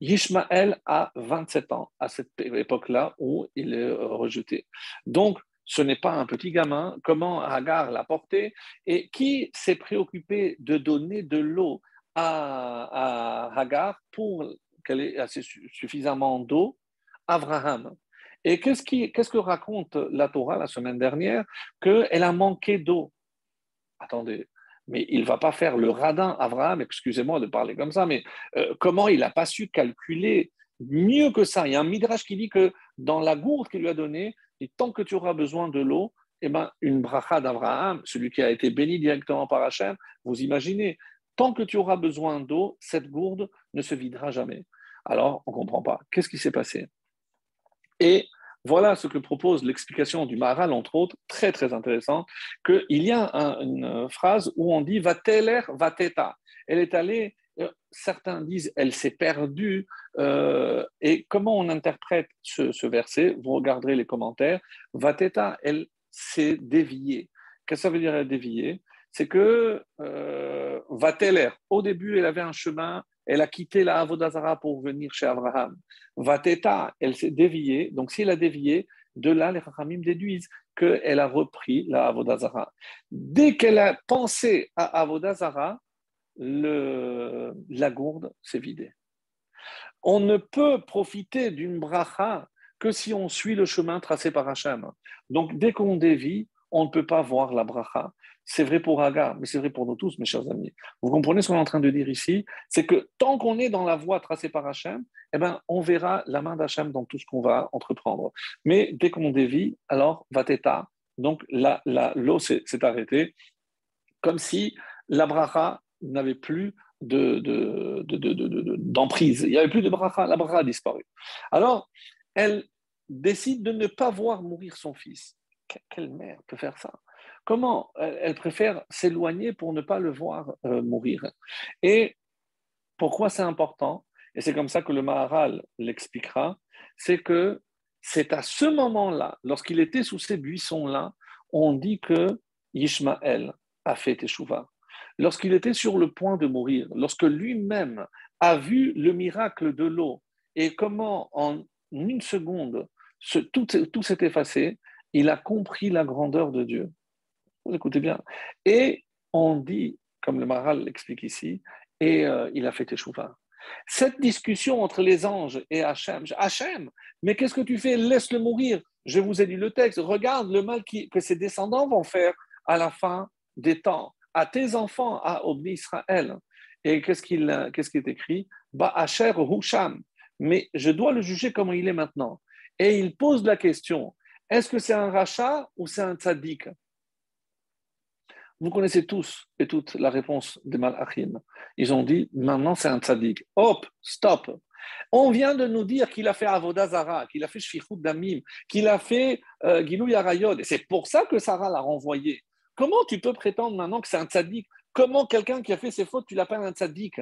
Ishmaël a 27 ans à cette époque-là où il est rejeté. Donc, ce n'est pas un petit gamin. Comment Hagar l'a porté? Et qui s'est préoccupé de donner de l'eau à, Hagar pour qu'elle ait assez suffisamment d'eau Abraham. Et qu'est-ce, que raconte la Torah la semaine dernière? Qu'elle a manqué d'eau. Attendez, mais il ne va pas faire le radin Abraham, excusez-moi de parler comme ça, mais euh, comment il n'a pas su calculer mieux que ça? Il y a un midrash qui dit que dans la gourde qu'il lui a donnée, tant que tu auras besoin de l'eau, eh ben, une bracha d'Abraham, celui qui a été béni directement par Hachem, vous imaginez, tant que tu auras besoin d'eau, cette gourde ne se videra jamais. Alors, on ne comprend pas. Qu'est-ce qui s'est passé? Et voilà ce que propose l'explication du Maharal, entre autres, très très intéressant, qu'il y a une phrase où on dit va teler va teta. Elle est allée euh, certains disent elle s'est perdue. Euh, et comment on interprète ce, verset? Vous regarderez les commentaires. Vateta, elle s'est déviée. Qu'est-ce que ça veut dire déviée? C'est que euh, Vateler, au début, elle avait un chemin, elle a quitté la Avodazara pour venir chez Abraham. Vateta, elle s'est déviée. Donc, si elle a dévié, de là, les Rachamim déduisent qu'elle a repris la Avodazara. Dès qu'elle a pensé à Avodazara, le, la gourde s'est vidée. On ne peut profiter d'une bracha que si on suit le chemin tracé par Hachem. Donc, dès qu'on dévie, on ne peut pas voir la bracha. C'est vrai pour Hagar, mais c'est vrai pour nous tous, mes chers amis. Vous comprenez ce qu'on est en train de dire ici? C'est que tant qu'on est dans la voie tracée par Hachem, eh ben, on verra la main d'Hachem dans tout ce qu'on va entreprendre. Mais dès qu'on dévie, alors, va vateta, donc l'eau s'est arrêtée, comme si la bracha n'avait plus d'emprise. De, Il n'y avait plus de bracha, la bracha a disparu. Alors, elle décide de ne pas voir mourir son fils. Quelle mère peut faire ça? Comment elle préfère s'éloigner pour ne pas le voir euh, mourir? Et pourquoi c'est important? Et c'est comme ça que le Maharal l'expliquera. C'est que c'est à ce moment-là, lorsqu'il était sous ces buissons-là, on dit que Ishmaël a fait Teshuvah lorsqu'il était sur le point de mourir, lorsque lui-même a vu le miracle de l'eau et comment en une seconde tout, s'est effacé, il a compris la grandeur de Dieu. Écoutez bien. Et on dit, comme le Maral l'explique ici, et euh, il a fait échouva. Cette discussion entre les anges et Hachem, Hachem, mais qu'est-ce que tu fais? Laisse-le mourir. Je vous ai dit le texte. Regarde le mal que ses descendants vont faire à la fin des temps à tes enfants, à Obni Israël. Et qu'est-ce qu'il qui est écrit? Ba'asher Husham. Mais je dois le juger comme il est maintenant. Et il pose la question est-ce que c'est un rachat ou c'est un tzaddik Vous connaissez tous et toutes la réponse des Malachim. Ils ont dit maintenant c'est un tzaddik. Hop, stop. On vient de nous dire qu'il a fait Avodazara, qu'il a fait Shfichut Damim, qu'il a fait euh, Gilou Yarayod. Et c'est pour ça que Sarah l'a renvoyé. Comment tu peux prétendre maintenant que c'est un tzaddik Comment quelqu'un qui a fait ses fautes, tu l'appelles un tzaddik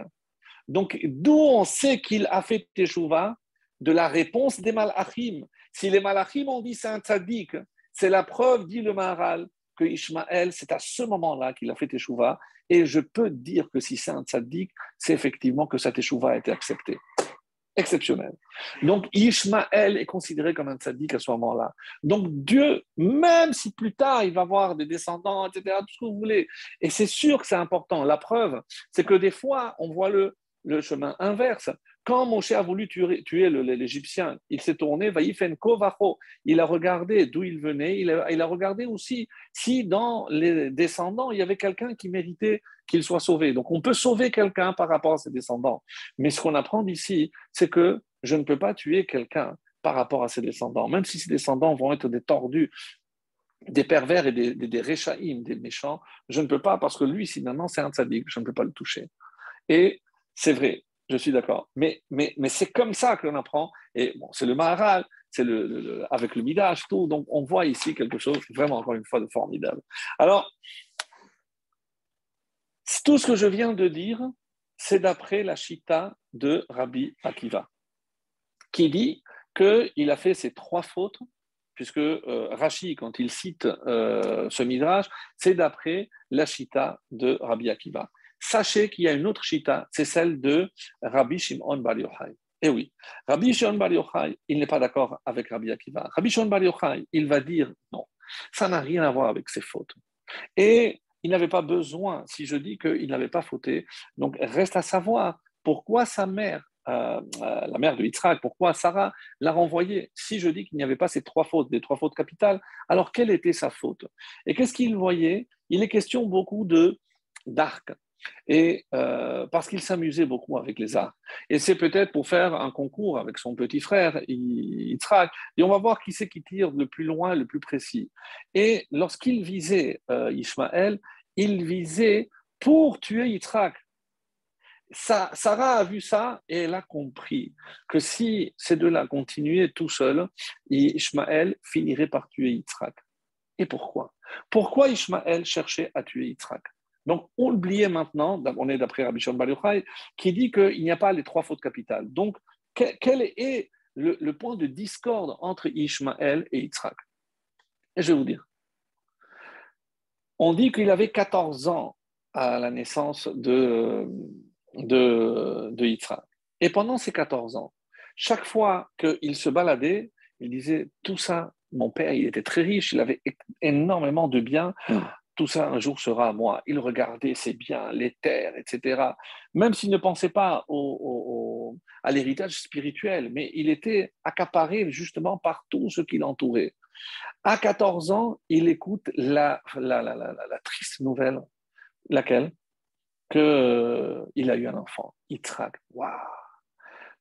Donc, d'où on sait qu'il a fait teshuva? De la réponse des malachim. Si les malachim ont dit c'est un tzaddik, C'est la preuve, dit le Maharal, que Ishmaël, c'est à ce moment-là qu'il a fait Teshuvah. Et je peux dire que si c'est un tzaddik, c'est effectivement que sa Teshuvah a été acceptée. Exceptionnel. Donc Ishmaël est considéré comme un tzaddik à ce moment-là. Donc Dieu, même si plus tard il va avoir des descendants, etc., tout ce que vous voulez, et c'est sûr que c'est important. La preuve, c'est que des fois, on voit le, le chemin inverse. Quand Moshe a voulu tuer, l'Égyptien, il s'est tourné, il a regardé d'où il venait, il a, regardé aussi si dans les descendants, il y avait quelqu'un qui méritait qu'il soit sauvé. Donc on peut sauver quelqu'un par rapport à ses descendants. Mais ce qu'on apprend d'ici, c'est que je ne peux pas tuer quelqu'un par rapport à ses descendants, même si ses descendants vont être des tordus, des pervers et des, des, des méchants, je ne peux pas parce que lui, finalement, c'est un tzaddik, je ne peux pas le toucher. Et c'est vrai, je suis d'accord. Mais, c'est comme ça que l'on apprend. Et c'est le Maharal, c'est le, avec le Midash, tout. Donc, on voit ici quelque chose vraiment, encore une fois, de formidable. Alors, tout ce que je viens de dire, c'est d'après la Chita de Rabbi Akiva, qui dit qu'il a fait ces trois fautes, puisque euh, Rashi, quand il cite euh, ce Midrash, c'est d'après la Chita de Rabbi Akiva sachez qu'il y a une autre chita, c'est celle de Rabbi Shimon Bar Yochai. Eh oui, Rabbi Shimon Bar Yochai, il n'est pas d'accord avec Rabbi Akiva. Rabbi Shimon Bar Yochai, il va dire non, ça n'a rien à voir avec ses fautes. Et il n'avait pas besoin, si je dis qu'il n'avait pas fauté, donc reste à savoir pourquoi sa mère, euh, euh, la mère de Yitzhak, pourquoi Sarah l'a renvoyé. Si je dis qu'il n'y avait pas ces trois fautes, des trois fautes capitales, alors quelle était sa faute? Et qu'est-ce qu'il voyait? Il est question beaucoup de d'arc, et euh, parce qu'il s'amusait beaucoup avec les arts. Et c'est peut-être pour faire un concours avec son petit frère, Yitzhak, et on va voir qui c'est qui tire le plus loin, le plus précis. Et lorsqu'il visait euh, Ishmaël, il visait pour tuer Yitzhak. Sarah a vu ça et elle a compris que si ces deux-là continuaient tout seuls, Ishmaël finirait par tuer Yitzhak. Et pourquoi? Pourquoi Ishmaël cherchait à tuer Yitzhak? Donc, on l'oubliait maintenant, on est d'après Rabbi Shimon Bar qui dit qu'il n'y a pas les trois fautes capitales. Donc, quel est le, point de discorde entre Ishmaël et Yitzhak? Je vais vous dire. On dit qu'il avait 14 ans à la naissance de, de, de Yitzhak. Et pendant ces 14 ans, chaque fois qu'il se baladait, il disait Tout ça, mon père, il était très riche, il avait énormément de biens tout ça un jour sera à moi. Il regardait ses biens, les terres, etc. Même s'il ne pensait pas à l'héritage spirituel, mais il était accaparé justement par tout ce qui l'entourait. À 14 ans, il écoute la, la, triste nouvelle, laquelle? Qu'il euh, a eu un enfant. Il traque. Waouh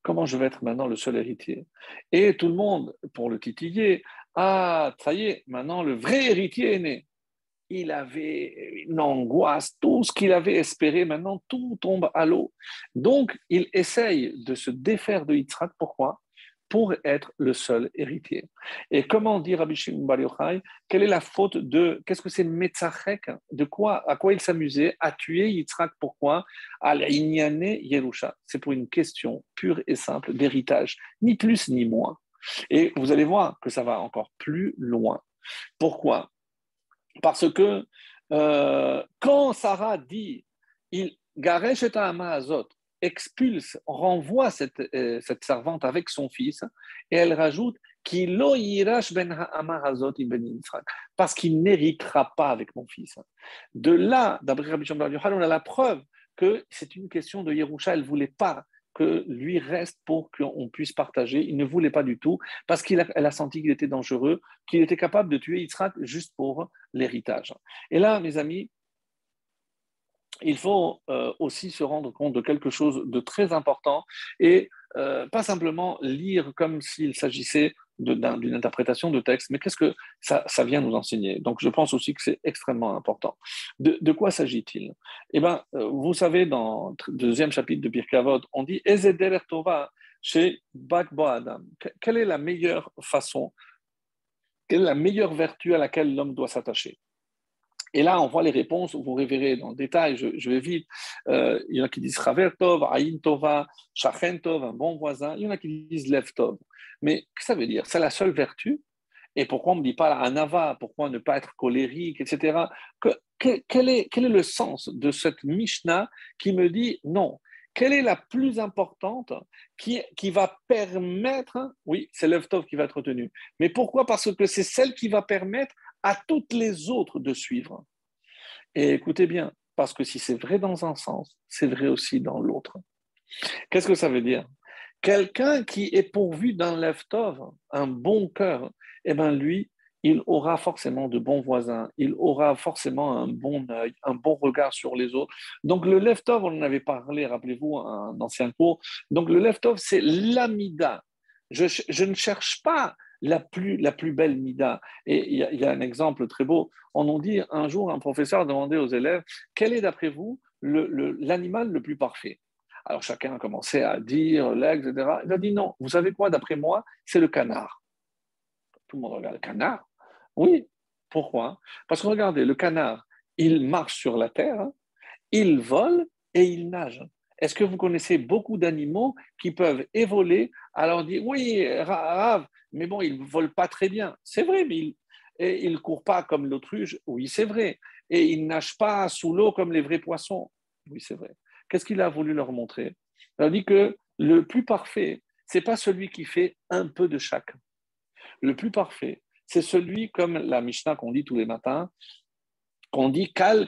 Comment je vais être maintenant le seul héritier? Et tout le monde, pour le titiller, ah, ça y est, maintenant le vrai héritier est né il avait une angoisse, tout ce qu'il avait espéré, maintenant tout tombe à l'eau. Donc, il essaye de se défaire de Yitzhak. Pourquoi? Pour être le seul héritier. Et comment dire Rabbi Shimon Bar Yochai Quelle est la faute de Qu'est-ce que c'est Metzachek De quoi À quoi il s'amusait? À tuer Yitzhak. Pourquoi? À l'Inyane Yerusha. C'est pour une question pure et simple d'héritage, ni plus ni moins. Et vous allez voir que ça va encore plus loin. Pourquoi? Parce que euh, quand Sarah dit il et Azot expulse, renvoie cette, euh, cette servante avec son fils, et elle rajoute ben parce qu'il n'héritera pas avec mon fils. De là, d'après Rabbi on a la preuve que c'est une question de Yerusha, elle ne voulait pas lui reste pour qu'on puisse partager. Il ne voulait pas du tout parce qu'elle a, a senti qu'il était dangereux, qu'il était capable de tuer Yitzhak juste pour l'héritage. Et là, mes amis, il faut euh, aussi se rendre compte de quelque chose de très important et euh, pas simplement lire comme s'il s'agissait d'une interprétation de texte, mais qu'est-ce que ça, vient nous enseigner? Donc, je pense aussi que c'est extrêmement important. De, quoi s'agit-il? Eh bien, euh, vous savez, dans le deuxième chapitre de Birkavot, on dit Ezeder Tova chez Bakbo Adam. Quelle est la meilleure façon, quelle est la meilleure vertu à laquelle l'homme doit s'attacher? Et là, on voit les réponses, vous reverrez dans le détail, je, vais vite. Euh, il y en a qui disent Chaver Tov, Aïn un bon voisin. Il y en a qui disent Lev Tov. Mais que ça veut dire? C'est la seule vertu. Et pourquoi on ne dit pas anava Pourquoi ne pas être colérique, etc. quel, est, le sens de cette Mishnah qui me dit non? Quelle est la plus importante qui, qui va permettre, oui, c'est l'œuvre qui va être retenue, mais pourquoi? Parce que c'est celle qui va permettre à toutes les autres de suivre. Et écoutez bien, parce que si c'est vrai dans un sens, c'est vrai aussi dans l'autre. Qu'est-ce que ça veut dire? Quelqu'un qui est pourvu d'un leftov, un bon cœur, eh bien lui, il aura forcément de bons voisins, il aura forcément un bon œil, un bon regard sur les autres. Donc le leftov, on en avait parlé, rappelez-vous, un ancien cours. Donc le leftov, c'est l'amida. Je, je, ne cherche pas la plus, belle mida. Et il y, a un exemple très beau. On nous dit un jour, un professeur a demandé aux élèves, quel est d'après vous l'animal le, plus parfait? Alors chacun a commencé à dire l'aigle, etc. Il a dit non, vous savez quoi, d'après moi, c'est le canard. Tout le monde regarde le canard? Oui, pourquoi? Parce que regardez, le canard, il marche sur la terre, il vole et il nage. Est-ce que vous connaissez beaucoup d'animaux qui peuvent évoler Alors dit oui, rave, mais bon, ils ne volent pas très bien. C'est vrai, mais ils ne courent pas comme l'autruche. Oui, c'est vrai. Et ils nagent pas sous l'eau comme les vrais poissons. Oui, c'est vrai. Qu'est-ce qu'il a voulu leur montrer? Il a dit que le plus parfait, c'est pas celui qui fait un peu de chaque. Le plus parfait, c'est celui comme la Mishnah qu'on dit tous les matins, qu'on dit kal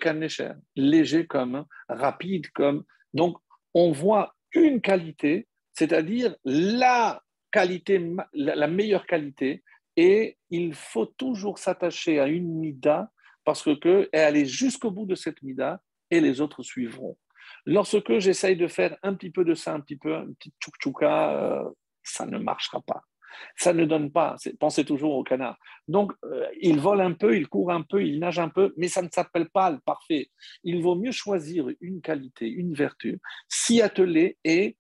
léger comme, rapide comme. Donc, on voit une qualité, c'est-à-dire la meilleure qualité, et il faut toujours s'attacher à une mida parce que et aller jusqu'au bout de cette mida et les autres suivront. Lorsque j'essaye de faire un petit peu de ça, un petit peu, un petit tchouk-tchouka, euh, ça ne marchera pas. Ça ne donne pas. Pensez toujours au canard. Donc, euh, il vole un peu, il court un peu, il nage un peu, mais ça ne s'appelle pas le parfait. Il vaut mieux choisir une qualité, une vertu, s'y atteler et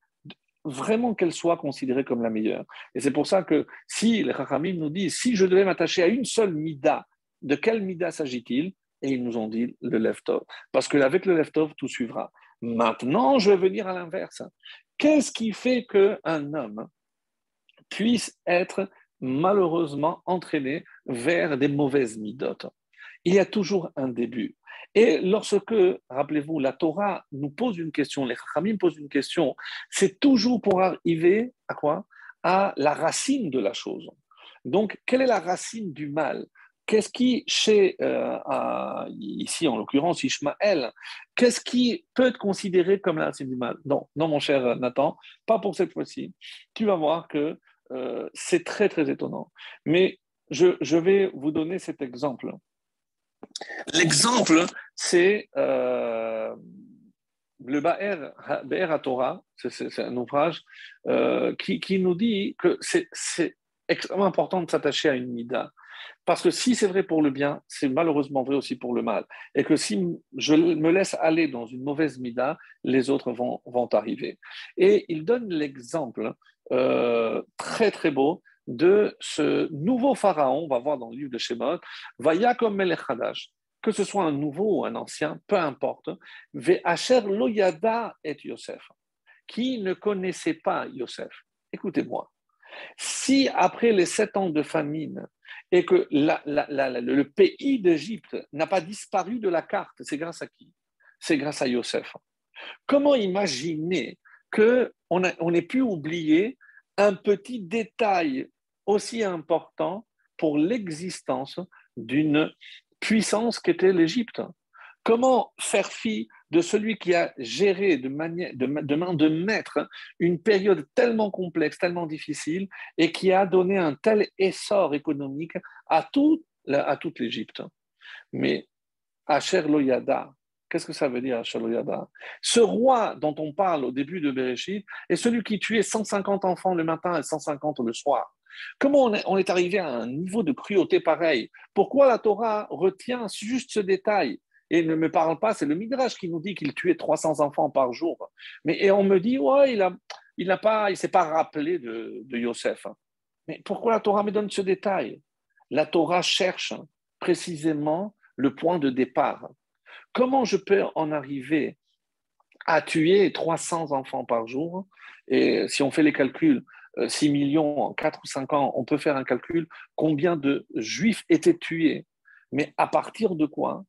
vraiment qu'elle soit considérée comme la meilleure. Et c'est pour ça que si les Chachamim nous disent, si je devais m'attacher à une seule mida, de quelle mida s'agit-il? Et ils nous ont dit le leftov. Parce qu'avec le leftov, tout suivra. Maintenant, je vais venir à l'inverse. Qu'est-ce qui fait qu'un homme puisse être malheureusement entraîné vers des mauvaises midotes Il y a toujours un début. Et lorsque, rappelez-vous, la Torah nous pose une question, les Chachamim posent une question, c'est toujours pour arriver à quoi? À la racine de la chose. Donc, quelle est la racine du mal? Qu'est-ce qui, chez, euh, ici en l'occurrence Ishmaël, qu'est-ce qui peut être considéré comme la racine du mal? Non, non, mon cher Nathan, pas pour cette fois-ci. Tu vas voir que euh, c'est très, très étonnant. Mais je, je, vais vous donner cet exemple. L'exemple, c'est euh, le Ba'er, Ba'er à Torah, c'est un ouvrage qui, qui, nous dit que c'est extrêmement important de s'attacher à une mida. Parce que si c'est vrai pour le bien, c'est malheureusement vrai aussi pour le mal. Et que si je me laisse aller dans une mauvaise mida, les autres vont, vont arriver. Et il donne l'exemple euh, très très beau de ce nouveau pharaon, on va voir dans le livre de Shemot, Melech Hadash, que ce soit un nouveau ou un ancien, peu importe, Loyada et Yosef, qui ne connaissait pas Yosef. Écoutez-moi, si après les sept ans de famine, et que le pays d'Égypte n'a pas disparu de la carte, c'est grâce à qui? C'est grâce à Yosef. Comment imaginer qu'on on ait pu oublier un petit détail aussi important pour l'existence d'une puissance qu'était l'Égypte. Comment faire fi de celui qui a géré de, manière, de, main de maître une période tellement complexe, tellement difficile, et qui a donné un tel essor économique à toute l'Égypte? Mais Asher Loyada, qu'est-ce que ça veut dire Asher Loyada Ce roi dont on parle au début de Bereshit est celui qui tuait 150 enfants le matin et 150 le soir. Comment on est, on est arrivé à un niveau de cruauté pareil? Pourquoi la Torah retient juste ce détail? Et ne me parle pas, c'est le Midrash qui nous dit qu'il tuait 300 enfants par jour. Mais, et on me dit, ouais, il a, il n'a pas, il s'est pas rappelé de, de Yosef. Mais pourquoi la Torah me donne ce détail? La Torah cherche précisément le point de départ. Comment je peux en arriver à tuer 300 enfants par jour? Et si on fait les calculs, 6 millions en 4 ou 5 ans, on peut faire un calcul combien de juifs étaient tués? Mais à partir de quoi?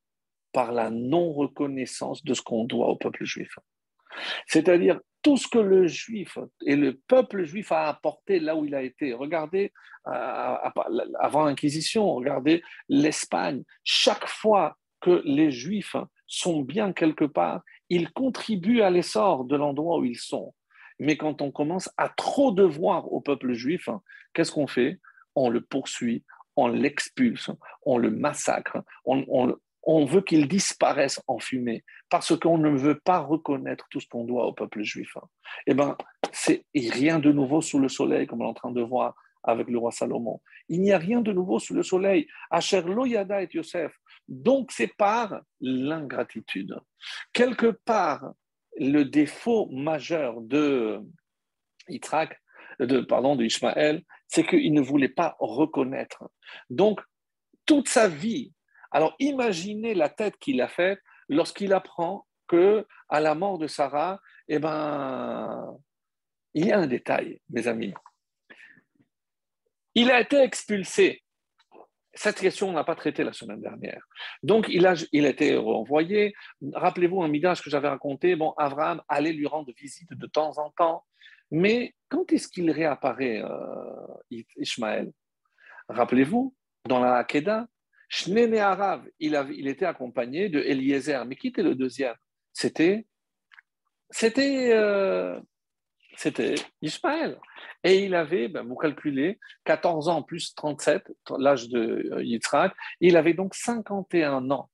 Par la non-reconnaissance de ce qu'on doit au peuple juif. C'est-à-dire tout ce que le juif et le peuple juif a apporté là où il a été. Regardez euh, avant l'Inquisition, regardez l'Espagne. Chaque fois que les juifs sont bien quelque part, ils contribuent à l'essor de l'endroit où ils sont. Mais quand on commence à trop devoir au peuple juif, qu'est-ce qu'on fait? On le poursuit, on l'expulse, on le massacre, on, veut qu'il disparaisse en fumée parce qu'on ne veut pas reconnaître tout ce qu'on doit au peuple juif. Eh bien, c'est rien de nouveau sous le soleil, comme on est en train de voir avec le roi Salomon. Il n'y a rien de nouveau sous le soleil. Asher Loyada et Yosef. Donc, c'est par l'ingratitude. Quelque part, le défaut majeur de Yitzhak, de, pardon, de c'est qu'il ne voulait pas reconnaître. Donc, toute sa vie, alors imaginez la tête qu'il a faite lorsqu'il apprend que à la mort de Sarah, eh ben, il y a un détail, mes amis. Il a été expulsé. Cette question, on n'a pas traité la semaine dernière. Donc, il a, il été renvoyé. Rappelez-vous un midage que j'avais raconté. Bon, Abraham allait lui rendre visite de temps en temps. Mais quand est-ce qu'il réapparaît, euh, Ishmaël? Rappelez-vous, dans la Hakeda, Shnene Arav, il, il était accompagné de Eliezer. Mais qui était le deuxième? C'était c'était euh, c'était Ishmaël. Et il avait, ben, vous calculez, 14 ans plus 37, l'âge de euh, Yitzhak, il avait donc 51 ans.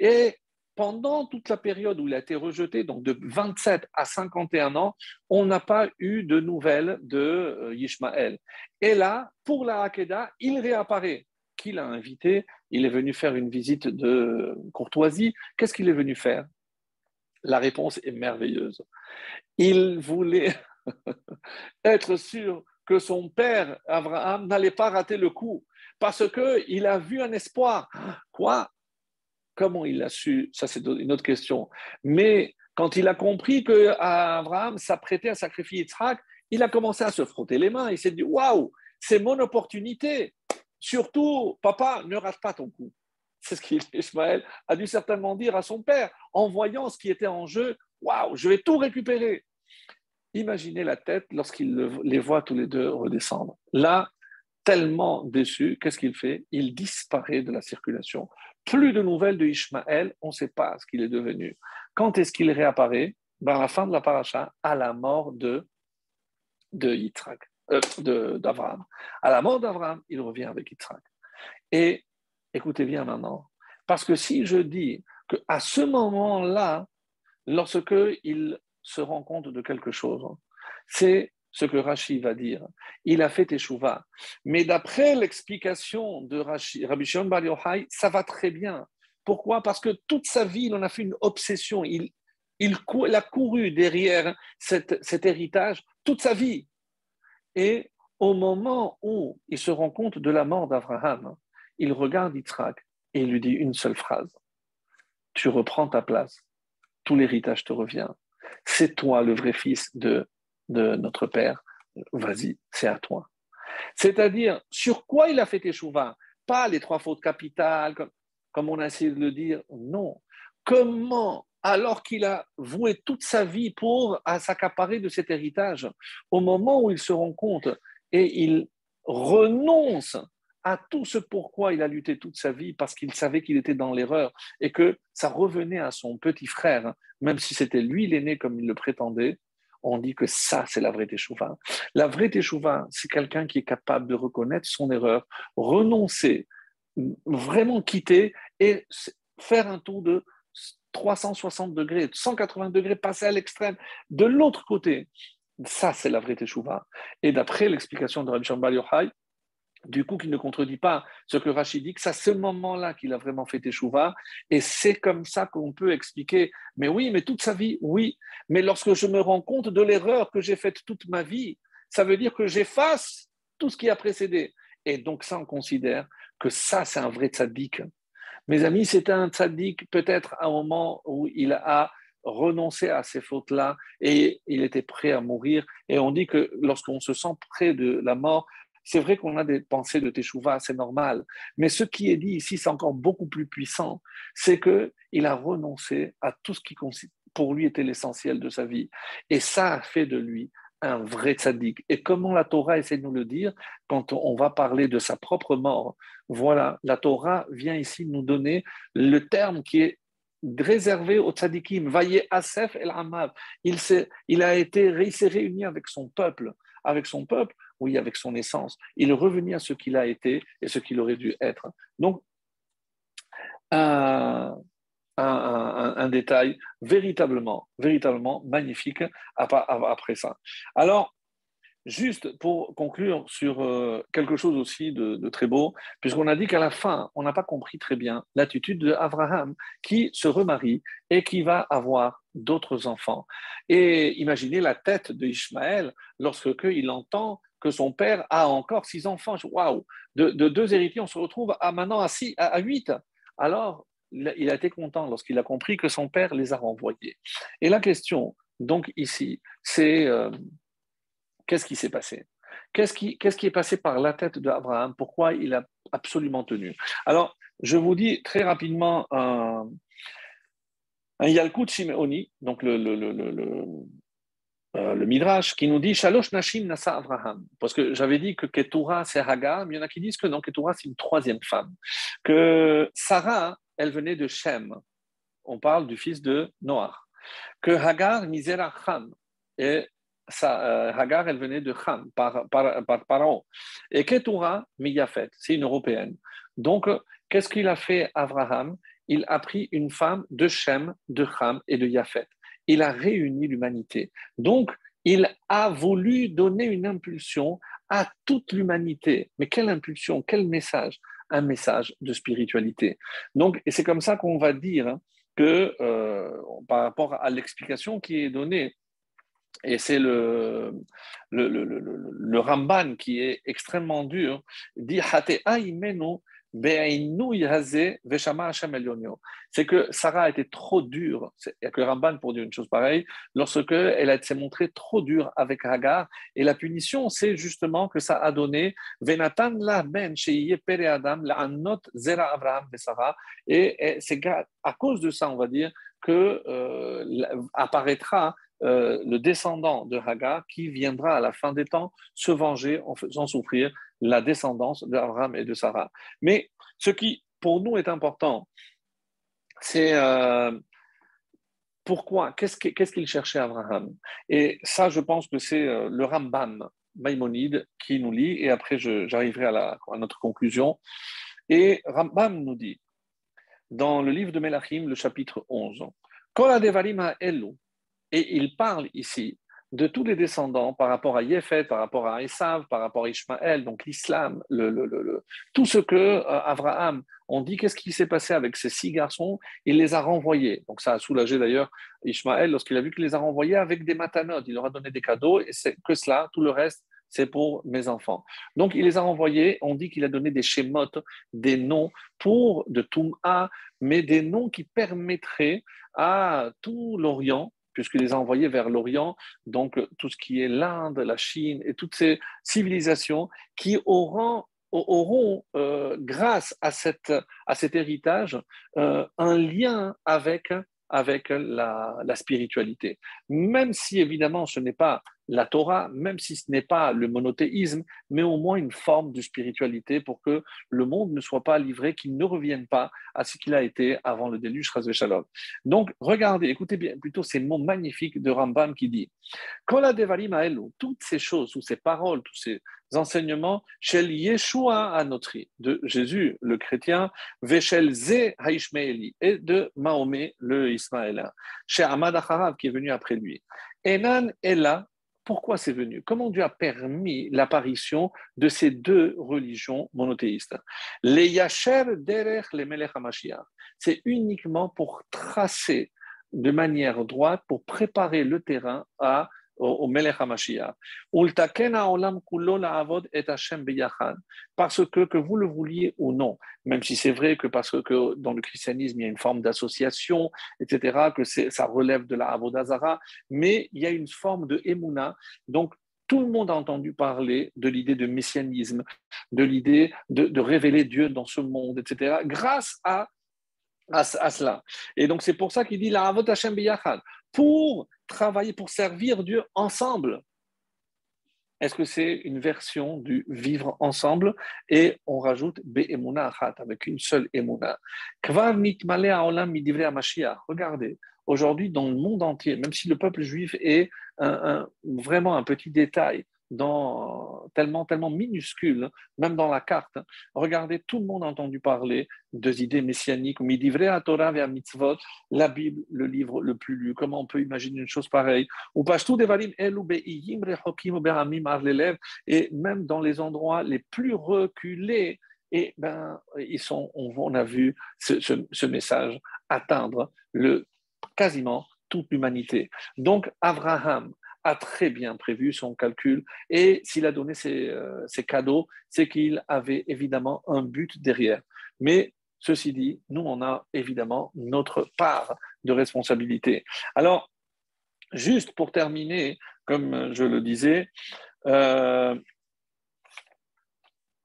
Et pendant toute la période où il a été rejeté, donc de 27 à 51 ans, on n'a pas eu de nouvelles de euh, Ishmaël. Et là, pour la Hakeda, il réapparaît qui l'a invité? Il est venu faire une visite de courtoisie. Qu'est-ce qu'il est venu faire? La réponse est merveilleuse. Il voulait être sûr que son père, Abraham, n'allait pas rater le coup parce qu'il a vu un espoir. Quoi? Comment il l'a su? Ça, c'est une autre question. Mais quand il a compris que Abraham s'apprêtait à sacrifier Yitzhak, il a commencé à se frotter les mains. Il s'est dit Waouh, c'est mon opportunité. Surtout, papa, ne rate pas ton coup. C'est ce qu'Ismaël a dû certainement dire à son père en voyant ce qui était en jeu. Waouh, je vais tout récupérer. Imaginez la tête lorsqu'il les voit tous les deux redescendre. Là, tellement déçu, qu'est-ce qu'il fait? Il disparaît de la circulation. Plus de nouvelles de Ishmaël, on ne sait pas ce qu'il est devenu. Quand est-ce qu'il réapparaît? Ben, À la fin de la paracha, à la mort de, de. Euh, d'Abraham. À la mort d'Abraham, il revient avec Yitzhak. Et écoutez bien maintenant, parce que si je dis qu'à ce moment-là, lorsque il se rend compte de quelque chose, c'est ce que Rashi va dire. Il a fait Teshuvah. Mais d'après l'explication de Rashi, Rabbi Shimon Bar Yochai, ça va très bien. Pourquoi? Parce que toute sa vie, il en a fait une obsession. Il, il, a couru derrière cet héritage toute sa vie. Et au moment où il se rend compte de la mort d'Abraham, il regarde Yitzhak et il lui dit une seule phrase Tu reprends ta place, tout l'héritage te revient. C'est toi le vrai fils de, de notre père. Vas-y, c'est à toi. C'est-à-dire, sur quoi il a fait échouva Pas les trois fautes capitales, comme, comme on a essayé de le dire. Non. Comment alors qu'il a voué toute sa vie pour s'accaparer de cet héritage, au moment où il se rend compte et il renonce à tout ce pourquoi il a lutté toute sa vie parce qu'il savait qu'il était dans l'erreur et que ça revenait à son petit frère, même si c'était lui l'aîné comme il le prétendait, on dit que ça, c'est la vraie teshuva. La vraie teshuva, c'est quelqu'un qui est capable de reconnaître son erreur, renoncer, vraiment quitter et faire un tour de 360 degrés, 180 degrés, passer à l'extrême. De l'autre côté, ça, c'est la vraie teshuva. Et d'après l'explication de Rabbi Shambal Yochai, du coup, qui ne contredit pas ce que Rachid dit, que c'est à ce moment-là qu'il a vraiment fait teshuva, et c'est comme ça qu'on peut expliquer. Mais oui, mais toute sa vie, oui. Mais lorsque je me rends compte de l'erreur que j'ai faite toute ma vie, ça veut dire que j'efface tout ce qui a précédé. Et donc ça, on considère que ça, c'est un vrai tzaddik. Mes amis, c'est un tzaddik peut-être à un moment où il a renoncer à ces fautes-là et il était prêt à mourir. Et on dit que lorsqu'on se sent près de la mort, c'est vrai qu'on a des pensées de Teshuvah, c'est normal. Mais ce qui est dit ici, c'est encore beaucoup plus puissant. C'est qu'il a renoncé à tout ce qui pour lui était l'essentiel de sa vie. Et ça a fait de lui un vrai tzaddik. Et comment la Torah essaie de nous le dire quand on va parler de sa propre mort Voilà, la Torah vient ici nous donner le terme qui est réservé au tzaddikim. Vaillé Asef el Amav. Il, il il s'est réuni avec son peuple, avec son peuple, oui, avec son essence. Il est revenu à ce qu'il a été et ce qu'il aurait dû être. Donc, un, détail véritablement, véritablement magnifique après ça. Alors, juste pour conclure sur euh, quelque chose aussi de, très beau, puisqu'on a dit qu'à la fin, on n'a pas compris très bien l'attitude d'Abraham qui se remarie et qui va avoir d'autres enfants. Et imaginez la tête d'Ishmaël lorsque il entend que son père a encore six enfants. Waouh de, deux héritiers, on se retrouve à maintenant à, six, à huit. Alors, il a été content lorsqu'il a compris que son père les a renvoyés. Et la question, donc ici, c'est euh, qu'est-ce qui s'est passé? Qu'est-ce qui, est passé par la tête d'Abraham? Pourquoi il a absolument tenu? Alors, je vous dis très rapidement un, Yalkut Shimeoni, donc euh, le Midrash qui nous dit Shalosh Nashim Nasa Abraham. Parce que j'avais dit que Ketura c'est Hagar, mais il y en a qui disent que non, Ketura c'est une troisième femme. Que Sarah elle venait de Shem. On parle du fils de Noah. Que Hagar, misera Ham. Et ça, euh, Hagar, elle venait de Ham, par, par, par Et Ketura, Miyafet, c'est une européenne. Donc, qu'est-ce qu'il a fait Abraham? Il a pris une femme de Shem, de Ham et de Yafet. Il a réuni l'humanité. Donc, il a voulu donner une impulsion à toute l'humanité. Mais quelle impulsion, quel message? Un message de spiritualité. Donc, et c'est comme ça qu'on va dire hein, que euh, par rapport à l'explication qui est donnée, et c'est le le, le, le, Ramban qui est extrêmement dur, dit c'est que Sarah a été trop dure. Il n'y a que Ramban pour dire une chose pareille. Lorsque elle s'est montrée trop dure avec Hagar, et la punition, c'est justement que ça a donné Venatan la ben Adam la zera Abraham. Et, c'est à cause de ça, on va dire, que euh, apparaîtra euh, le descendant de Hagar qui viendra à la fin des temps se venger en faisant souffrir la descendance d'Abraham et de Sarah. Mais ce qui, pour nous, est important, c'est euh, pourquoi, qu'est-ce qu'il cherchait Abraham? Et ça, je pense que c'est euh, le Rambam Maïmonide qui nous lit, et après j'arriverai à, notre conclusion. Et Rambam nous dit, dans le livre de Melachim, le chapitre 11, et il parle ici de tous les descendants par rapport à Yefet, par rapport à Esav, par rapport à Ishmaël, donc l'islam, le, tout ce que euh, Abraham, on dit qu'est-ce qui s'est passé avec ces six garçons, il les a renvoyés. Donc ça a soulagé d'ailleurs Ishmaël lorsqu'il a vu qu'il les a renvoyés avec des matanotes, il leur a donné des cadeaux, et c'est que cela, tout le reste, c'est pour mes enfants. Donc il les a renvoyés, on dit qu'il a donné des schémotes, des noms pour de Toum'a, mais des noms qui permettraient à tout l'Orient puisqu'il les a envoyés vers l'Orient, donc tout ce qui est l'Inde, la Chine et toutes ces civilisations qui auront, auront euh, grâce à, cette, à cet héritage, euh, un lien avec avec la, spiritualité. Même si évidemment ce n'est pas la Torah, même si ce n'est pas le monothéisme, mais au moins une forme de spiritualité pour que le monde ne soit pas livré, qu'il ne revienne pas à ce qu'il a été avant le déluge. Donc, regardez, écoutez bien plutôt ces mots magnifiques de Rambam qui dit Kola devarim toutes ces choses, toutes ces paroles, tous ces enseignements, Shel Yeshua Anotri, de Jésus le chrétien, Veshel Ze Haishmeeli, et de Mahomet le Ismaélien, chez Ahmad Acharav qui est venu après lui. Enan là pourquoi c'est venu? Comment Dieu a permis l'apparition de ces deux religions monothéistes? Les Yacher derech les Melech c'est uniquement pour tracer de manière droite, pour préparer le terrain à. Parce que, que vous le vouliez ou non, même si c'est vrai que parce que dans le christianisme, il y a une forme d'association, etc., que ça relève de la Avodazara, mais il y a une forme de Emouna. Donc, tout le monde a entendu parler de l'idée de messianisme, de l'idée de, révéler Dieu dans ce monde, etc., grâce à, à, cela. Et donc, c'est pour ça qu'il dit la Avot Hashem pour travailler, pour servir Dieu ensemble. Est-ce que c'est une version du vivre ensemble? Et on rajoute Be'emuna Achat, avec une seule Emuna. Regardez, aujourd'hui, dans le monde entier, même si le peuple juif est vraiment un petit détail, dans, tellement, tellement minuscule, même dans la carte. Regardez, tout le monde a entendu parler des idées messianiques, à Torah vers mitzvot, la Bible, le livre le plus lu. Comment on peut imaginer une chose pareille? Et même dans les endroits les plus reculés, et ben, ils sont, on, a vu ce, ce message atteindre le, quasiment toute l'humanité. Donc, Abraham, a très bien prévu son calcul et s'il a donné ses, euh, cadeaux, c'est qu'il avait évidemment un but derrière. Mais ceci dit, nous, on a évidemment notre part de responsabilité. Alors, juste pour terminer, comme je le disais, euh,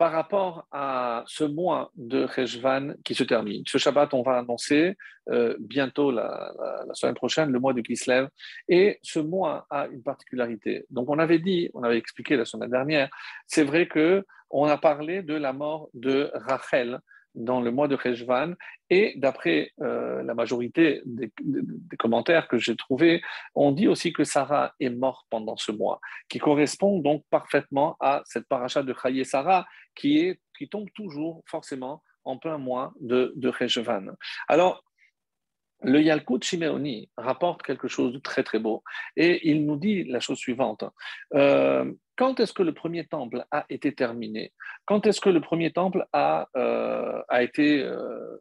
par rapport à ce mois de Rejvan qui se termine. Ce Shabbat, on va annoncer euh, bientôt, la, semaine prochaine, le mois de Kislev. Et ce mois a une particularité. Donc, on avait dit, on avait expliqué la semaine dernière, c'est vrai que on a parlé de la mort de Rachel dans le mois de Rejvan. Et d'après euh, la majorité des, commentaires que j'ai trouvés, on dit aussi que Sarah est morte pendant ce mois, qui correspond donc parfaitement à cette paracha de Chaye Sarah qui, est, qui tombe toujours forcément en plein mois de, de. Alors, le Yalkut Shimeoni rapporte quelque chose de très très beau et il nous dit la chose suivante. Euh, quand est-ce que le premier temple a été terminé? Quand est-ce que le premier temple a, euh, a été... Euh,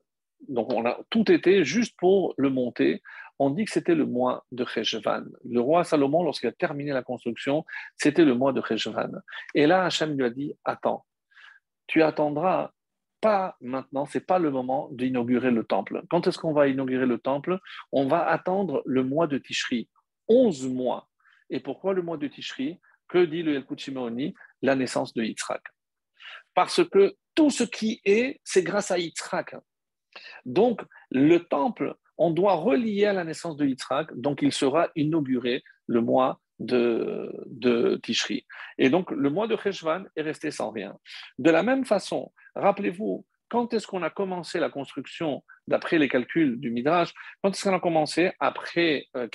donc on a tout été juste pour le monter? On dit que c'était le mois de Cheshvan. Le roi Salomon, lorsqu'il a terminé la construction, c'était le mois de Cheshvan. Et là, Hachem lui a dit, attends, tu attendras pas maintenant, c'est pas le moment d'inaugurer le temple. Quand est-ce qu'on va inaugurer le temple? On va attendre le mois de Tishri, 11 mois. Et pourquoi le mois de Tishri? Que dit le Yelkut La naissance de Yitzhak. Parce que tout ce qui est, c'est grâce à Yitzhak. Donc, le temple, on doit relier à la naissance de Yitzhak, donc il sera inauguré le mois de, de Tishri. Et donc, le mois de Cheshvan est resté sans rien. De la même façon, Rappelez-vous, quand est-ce qu'on a commencé la construction, d'après les calculs du Midrash, quand est-ce qu'on a commencé? Après euh,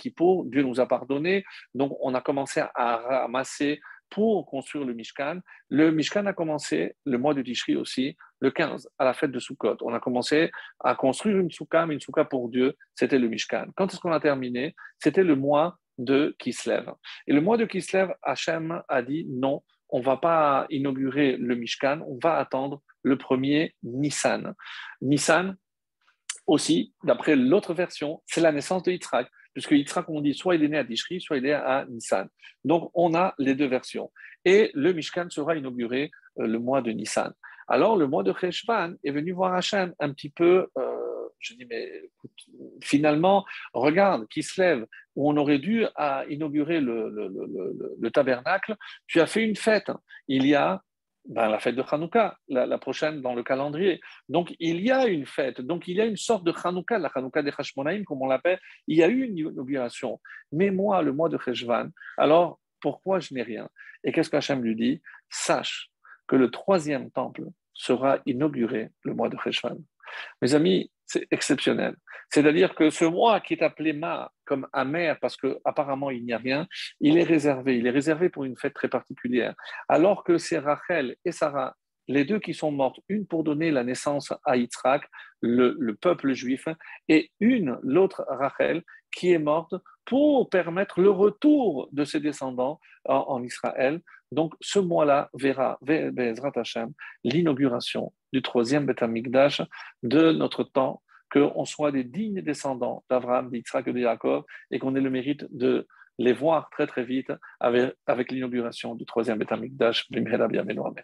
Dieu nous a pardonné, donc on a commencé à ramasser pour construire le Mishkan. Le Mishkan a commencé le mois de Tishri aussi, le 15, à la fête de Sukkot. On a commencé à construire une soukha, mais une soukha pour Dieu, c'était le Mishkan. Quand est-ce qu'on a terminé? C'était le mois de Kislev. Et le mois de Kislev, Hachem a dit non, on ne va pas inaugurer le Mishkan, on va attendre le premier Nissan. Nissan, aussi, d'après l'autre version, c'est la naissance de Yitzhak, puisque Yitzhak, on dit soit il est né à Tishri, soit il est à Nissan. Donc, on a les deux versions. Et le Mishkan sera inauguré euh, le mois de Nissan. Alors, le mois de Cheshvan est venu voir Hachem un petit peu. Euh, je dis, mais finalement, regarde, qui se lève, où on aurait dû inaugurer le, tabernacle, tu as fait une fête. Il y a ben, la fête de Hanouka, la, prochaine dans le calendrier. Donc, il y a une fête, donc il y a une sorte de Hanouka, la Hanouka des Hashmonaïm, comme on l'appelle. Il y a eu une inauguration. Mais moi, le mois de Cheshvan, alors pourquoi je n'ai rien? Et qu'est-ce qu'Hachem lui dit? Sache que le troisième temple sera inauguré le mois de Cheshvan. Mes amis, c'est exceptionnel. C'est-à-dire que ce mois qui est appelé Ma comme amer parce qu'apparemment il n'y a rien, il est réservé. Il est réservé pour une fête très particulière. Alors que c'est Rachel et Sarah, les deux qui sont mortes, une pour donner la naissance à Yitzhak, le, peuple juif, et une, l'autre Rachel, qui est morte pour permettre le retour de ses descendants en, Israël. Donc ce mois-là verra, l'inauguration du troisième Beth de notre temps qu'on soit des dignes descendants d'Abraham, d'Yitzhak et de Yaakov, et qu'on ait le mérite de les voir très très vite avec, l'inauguration du troisième Beth Amikdash, Amen.